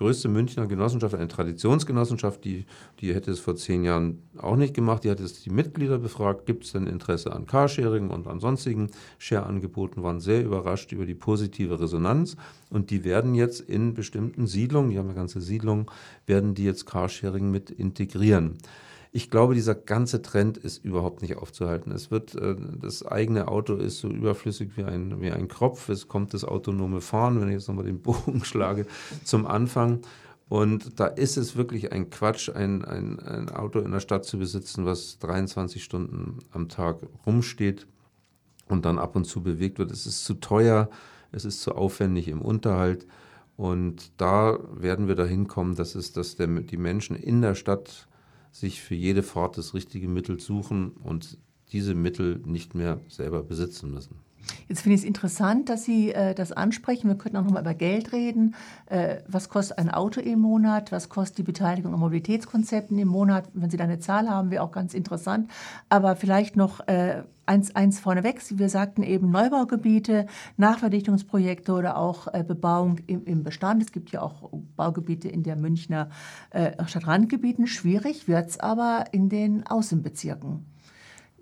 größte Münchner Genossenschaft, eine Traditionsgenossenschaft, die, die hätte es vor zehn Jahren auch nicht gemacht. Die hat jetzt die Mitglieder befragt, gibt es denn Interesse an Carsharing und an sonstigen Share-Angeboten, waren sehr überrascht über die positive Resonanz. Und die werden jetzt in bestimmten Siedlungen, die haben ja ganze Siedlungen, werden die jetzt Carsharing mit integrieren. Ich glaube, dieser ganze Trend ist überhaupt nicht aufzuhalten. Es wird, äh, das eigene Auto ist so überflüssig wie ein, wie ein Kropf. Es kommt das autonome Fahren, wenn ich jetzt nochmal den Bogen schlage, zum Anfang. Und da ist es wirklich ein Quatsch, ein, ein, ein Auto in der Stadt zu besitzen, was 23 Stunden am Tag rumsteht und dann ab und zu bewegt wird. Es ist zu teuer, es ist zu aufwendig im Unterhalt. Und da werden wir dahin kommen, dass, es, dass der, die Menschen in der Stadt sich für jede Fahrt das richtige Mittel suchen und diese Mittel nicht mehr selber besitzen müssen. Jetzt finde ich es interessant, dass Sie äh, das ansprechen. Wir könnten auch noch mal über Geld reden. Äh, was kostet ein Auto im Monat? Was kostet die Beteiligung an Mobilitätskonzepten im Monat? Wenn Sie da eine Zahl haben, wäre auch ganz interessant. Aber vielleicht noch äh, eins, eins vorneweg. Wir sagten eben Neubaugebiete, Nachverdichtungsprojekte oder auch äh, Bebauung im, im, Bestand. Es gibt ja auch Baugebiete in der Münchner äh, Stadtrandgebieten. Schwierig wird es aber in den Außenbezirken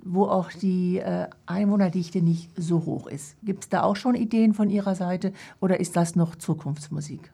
wo auch die äh, Einwohnerdichte nicht so hoch ist. Gibt es da auch schon Ideen von Ihrer Seite oder ist das noch Zukunftsmusik?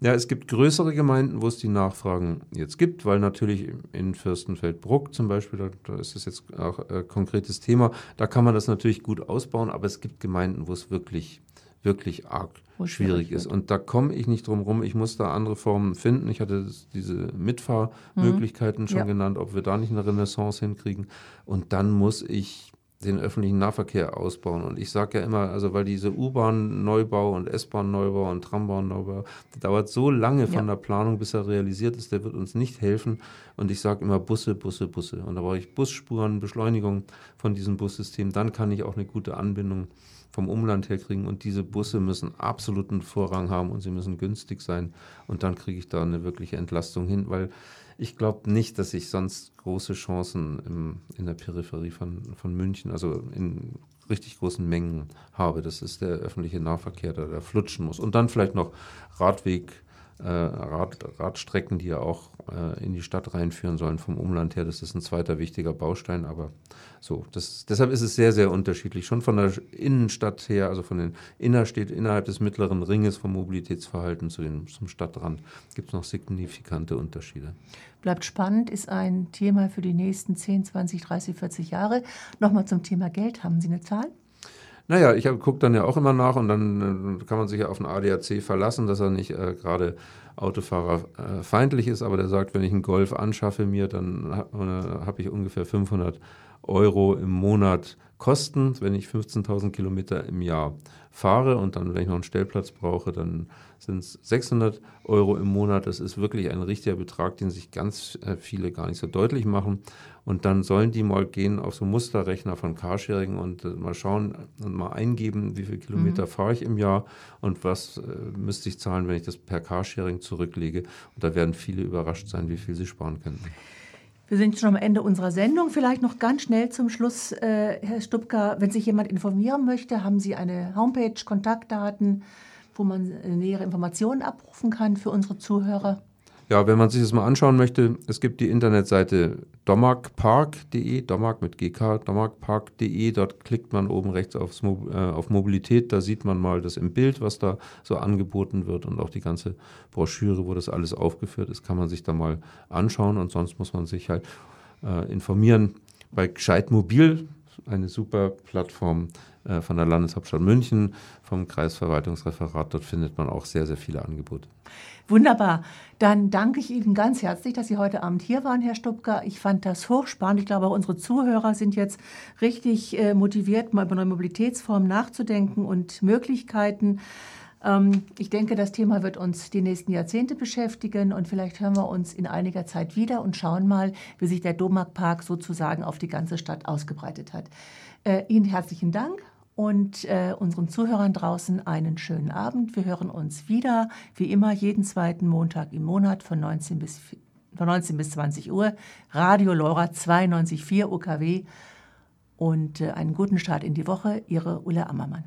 Ja, es gibt größere Gemeinden, wo es die Nachfragen jetzt gibt, weil natürlich in Fürstenfeldbruck zum Beispiel, da, ist das jetzt auch ein äh, konkretes Thema, da kann man das natürlich gut ausbauen, aber es gibt Gemeinden, wo es wirklich wirklich arg Wo schwierig ist. Und da komme ich nicht drum rum. Ich muss da andere Formen finden. Ich hatte diese Mitfahrmöglichkeiten mhm. schon ja. genannt, ob wir da nicht eine Renaissance hinkriegen. Und dann muss ich den öffentlichen Nahverkehr ausbauen. Und ich sage ja immer, also weil diese U-Bahn-Neubau und S-Bahn-Neubau und Trambahn-Neubau, der dauert so lange von ja. der Planung, bis er realisiert ist, der wird uns nicht helfen. Und ich sage immer Busse, Busse, Busse. Und da brauche ich Busspuren, Beschleunigung von diesem Bussystem. Dann kann ich auch eine gute Anbindung vom Umland her kriegen. Und diese Busse müssen absoluten Vorrang haben und sie müssen günstig sein. Und dann kriege ich da eine wirkliche Entlastung hin, weil ich glaube nicht, dass ich sonst große Chancen im, in der Peripherie von, von München, also in richtig großen Mengen habe. Das ist der öffentliche Nahverkehr, der da flutschen muss. Und dann vielleicht noch Radweg äh, Rad, Radstrecken, die ja auch äh, in die Stadt reinführen sollen vom Umland her. Das ist ein zweiter wichtiger Baustein, aber so, das, deshalb ist es sehr, sehr unterschiedlich. Schon von der Innenstadt her, also von den Innerstädten, innerhalb des mittleren Ringes vom Mobilitätsverhalten zu den, zum Stadtrand gibt es noch signifikante Unterschiede. Bleibt spannend, ist ein Thema für die nächsten 10, 20, 30, 40 Jahre. Nochmal zum Thema Geld. Haben Sie eine Zahl? Naja, ich gucke dann ja auch immer nach und dann äh, kann man sich ja auf den ADAC verlassen, dass er nicht äh, gerade Autofahrerfeindlich äh, ist, aber der sagt, wenn ich einen Golf anschaffe mir, dann äh, habe ich ungefähr 500 Euro im Monat Kosten, wenn ich 15.000 Kilometer im Jahr fahre und dann, wenn ich noch einen Stellplatz brauche, dann sind es 600 Euro im Monat. Das ist wirklich ein richtiger Betrag, den sich ganz viele gar nicht so deutlich machen. Und dann sollen die mal gehen auf so Musterrechner von Carsharing und äh, mal schauen und mal eingeben, wie viele Kilometer mhm. fahre ich im Jahr und was äh, müsste ich zahlen, wenn ich das per Carsharing zurücklege. Und da werden viele überrascht sein, wie viel sie sparen könnten. Wir sind schon am Ende unserer Sendung. Vielleicht noch ganz schnell zum Schluss, äh, Herr Stubka, wenn sich jemand informieren möchte, haben Sie eine Homepage, Kontaktdaten, wo man äh, nähere Informationen abrufen kann für unsere Zuhörer? Ja, wenn man sich das mal anschauen möchte, es gibt die Internetseite domagpark.de, domag mit gk, domagpark.de, dort klickt man oben rechts aufs, äh, auf Mobilität, da sieht man mal das im Bild, was da so angeboten wird und auch die ganze Broschüre, wo das alles aufgeführt ist, kann man sich da mal anschauen. Und sonst muss man sich halt äh, informieren. Bei Gescheit Mobil, eine super Plattform äh, von der Landeshauptstadt München, vom Kreisverwaltungsreferat. Dort findet man auch sehr, sehr viele Angebote. Wunderbar. Dann danke ich Ihnen ganz herzlich, dass Sie heute Abend hier waren, Herr Stupka. Ich fand das hochspannend. Ich glaube, auch unsere Zuhörer sind jetzt richtig äh, motiviert, mal über neue Mobilitätsformen nachzudenken und Möglichkeiten. Ähm, ich denke, das Thema wird uns die nächsten Jahrzehnte beschäftigen und vielleicht hören wir uns in einiger Zeit wieder und schauen mal, wie sich der Domark-Park sozusagen auf die ganze Stadt ausgebreitet hat. Äh, Ihnen herzlichen Dank und äh, unseren Zuhörern draußen einen schönen Abend. Wir hören uns wieder, wie immer, jeden zweiten Montag im Monat von 19 bis, von 19 bis 20 Uhr. Radio Lora 92.4 UKW und äh, einen guten Start in die Woche. Ihre Ulla Ammermann.